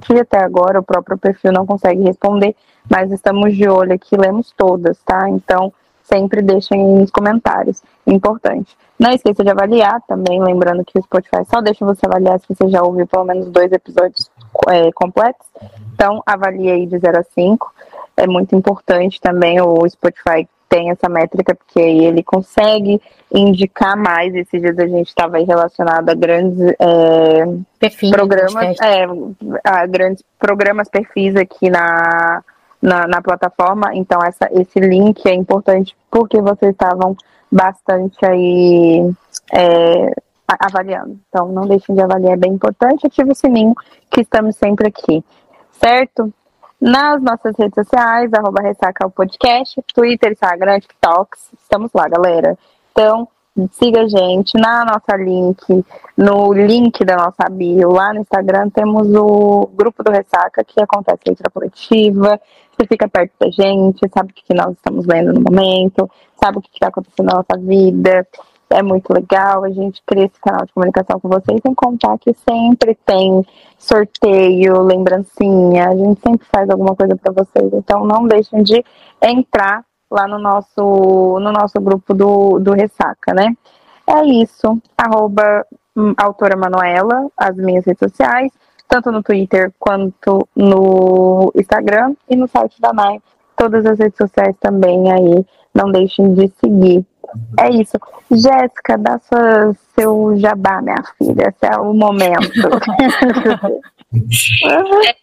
que até agora o próprio perfil não consegue responder, mas estamos de olho aqui, lemos todas, tá? Então, sempre deixem nos comentários. Importante. Não esqueça de avaliar também, lembrando que o Spotify só deixa você avaliar se você já ouviu pelo menos dois episódios é, completos. Então, avalie aí de 0 a 5. É muito importante também o Spotify tem essa métrica, porque aí ele consegue indicar mais. Esses dias a gente estava aí relacionado a grandes é, perfis, programas, é, a grandes programas, perfis aqui na, na, na, plataforma. Então, essa, esse link é importante porque vocês estavam bastante aí é, avaliando. Então, não deixem de avaliar, é bem importante. Ative o sininho, que estamos sempre aqui. Certo? Nas nossas redes sociais, arroba Ressaca o Podcast, Twitter, Instagram, TikTok, estamos lá, galera. Então, siga a gente na nossa link, no link da nossa bio, lá no Instagram temos o grupo do Ressaca, que acontece leitura coletiva, você fica perto da gente, sabe o que nós estamos lendo no momento, sabe o que está acontecendo na nossa vida, é muito legal. A gente cria esse canal de comunicação com vocês, sem contar que sempre tem sorteio, lembrancinha, a gente sempre faz alguma coisa para vocês. Então não deixem de entrar lá no nosso, no nosso grupo do, do Ressaca, né? É isso. Arroba hum, autora Manuela, as minhas redes sociais, tanto no Twitter quanto no Instagram e no site da NAI. Todas as redes sociais também aí. Não deixem de seguir. É isso. Jéssica, dá sua, seu jabá, minha filha. Esse é o momento. é,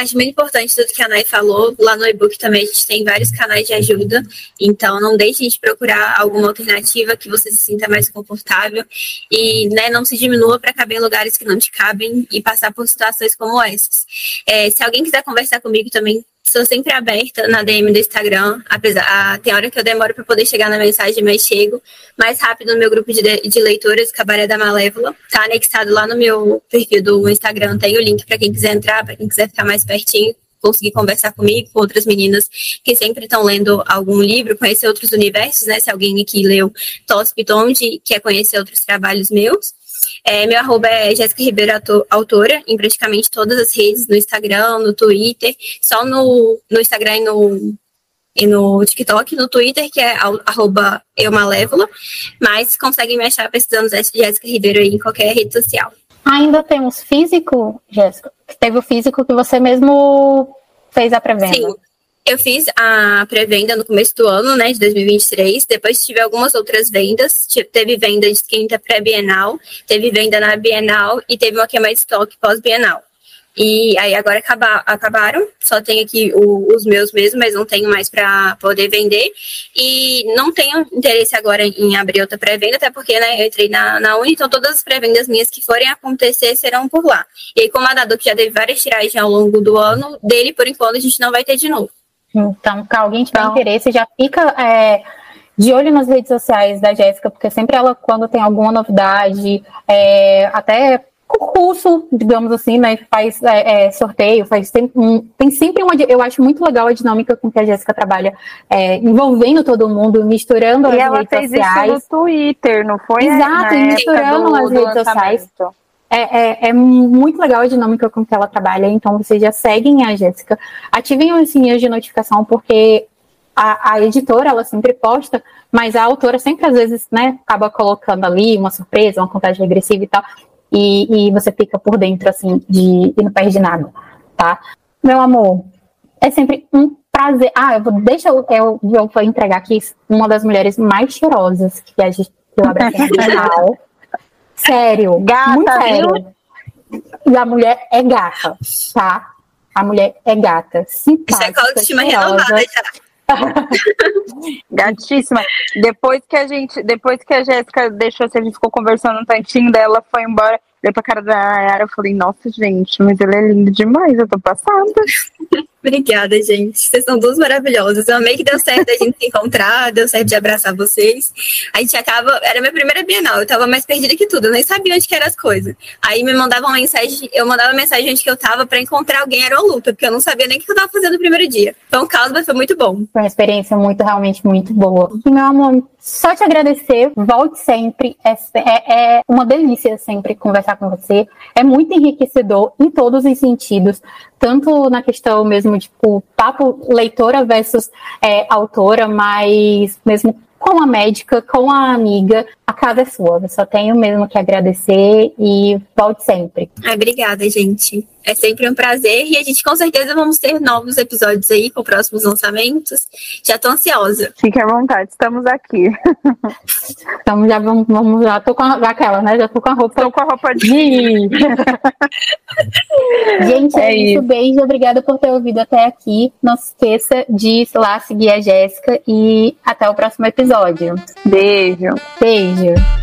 acho muito importante tudo que a Nay falou. Lá no e-book também a gente tem vários canais de ajuda. Então, não deixe de procurar alguma alternativa que você se sinta mais confortável. E né, não se diminua para caber em lugares que não te cabem e passar por situações como essas. É, se alguém quiser conversar comigo também, Sou sempre aberta na DM do Instagram, apesar a, tem hora que eu demoro para poder chegar na mensagem, mas chego mais rápido no meu grupo de, de leitoras, Cabaré da Malévola. Tá anexado lá no meu perfil do Instagram, tem o link para quem quiser entrar, para quem quiser ficar mais pertinho, conseguir conversar comigo, com outras meninas que sempre estão lendo algum livro, conhecer outros universos, né? Se alguém aqui leu Toss Pitonde quer conhecer outros trabalhos meus. É, meu arroba é Jéssica Ribeiro Autora, em praticamente todas as redes, no Instagram, no Twitter, só no, no Instagram e no, e no TikTok, no Twitter, que é arroba eumalévola, mas conseguem me achar precisando de Jéssica Ribeiro aí em qualquer rede social. Ainda temos físico, Jéssica? Teve o físico que você mesmo fez a pré-venda. Sim, eu fiz a pré-venda no começo do ano, né, de 2023. Depois tive algumas outras vendas. Teve venda de quinta pré-bienal, teve venda na bienal e teve uma queima de estoque pós-bienal. E aí agora acaba, acabaram, só tenho aqui o, os meus mesmo, mas não tenho mais para poder vender. E não tenho interesse agora em abrir outra pré-venda, até porque né, eu entrei na, na Uni, então todas as pré-vendas minhas que forem acontecer serão por lá. E aí, como a Dado já teve várias tiragens ao longo do ano, dele, por enquanto, a gente não vai ter de novo. Então, se alguém tiver então... interesse, já fica é, de olho nas redes sociais da Jéssica, porque sempre ela, quando tem alguma novidade, é, até concurso, digamos assim, né? Faz é, é, sorteio, faz tem, um, tem sempre uma. Eu acho muito legal a dinâmica com que a Jéssica trabalha, é, envolvendo todo mundo, misturando e as redes sociais. E ela fez isso no Twitter, não foi? Exato, misturando do, as redes sociais. É, é, é, muito legal a dinâmica com que ela trabalha, então vocês já seguem a Jéssica. Ativem o sininho de notificação, porque a, a, editora ela sempre posta, mas a autora sempre às vezes né, acaba colocando ali uma surpresa, uma contagem regressiva e tal e, e você fica por dentro, assim, de, e não perde nada, tá? Meu amor, é sempre um prazer. Ah, eu vou, deixa eu, eu, eu vou entregar aqui uma das mulheres mais cheirosas que a gente que eu abracei no Sério, gata, muito sério. E a mulher é gata, tá? A mulher é gata. Simpática, Isso é autoestima renovada já. Gatíssima. Depois que a gente, depois que a Jéssica deixou, a gente ficou conversando um tantinho dela, foi embora. Olhei pra cara da Nayara e falei, nossa, gente, mas ele é lindo demais, eu tô passada. Obrigada, gente. Vocês são duas maravilhosas. Eu amei que deu certo a gente se encontrar, deu certo de abraçar vocês. A gente acaba. Era minha primeira Bienal, eu tava mais perdida que tudo, eu nem sabia onde que eram as coisas. Aí me mandavam mensagem, eu mandava mensagem onde que eu tava pra encontrar alguém era o luta, porque eu não sabia nem o que eu tava fazendo no primeiro dia. Então o caos, foi muito bom. Foi uma experiência muito, realmente muito boa. Meu amor, só te agradecer, volte sempre. É, é, é uma delícia sempre conversar com você. É muito enriquecedor em todos os sentidos, tanto na questão mesmo, tipo, papo leitora versus é, autora, mas mesmo com a médica, com a amiga, a casa é sua. Eu só tenho mesmo que agradecer e volte sempre. obrigada, gente. É sempre um prazer e a gente com certeza vamos ter novos episódios aí com próximos lançamentos. Já tô ansiosa. Fique à vontade, estamos aqui. Então já vamos, vamos já tô com a, aquela, né? Já tô com a roupa. Tô com a roupa de. gente, é, é isso. Beijo, obrigada por ter ouvido até aqui. Não se esqueça de ir lá seguir a Jéssica e até o próximo episódio. Beijo. Beijo. here.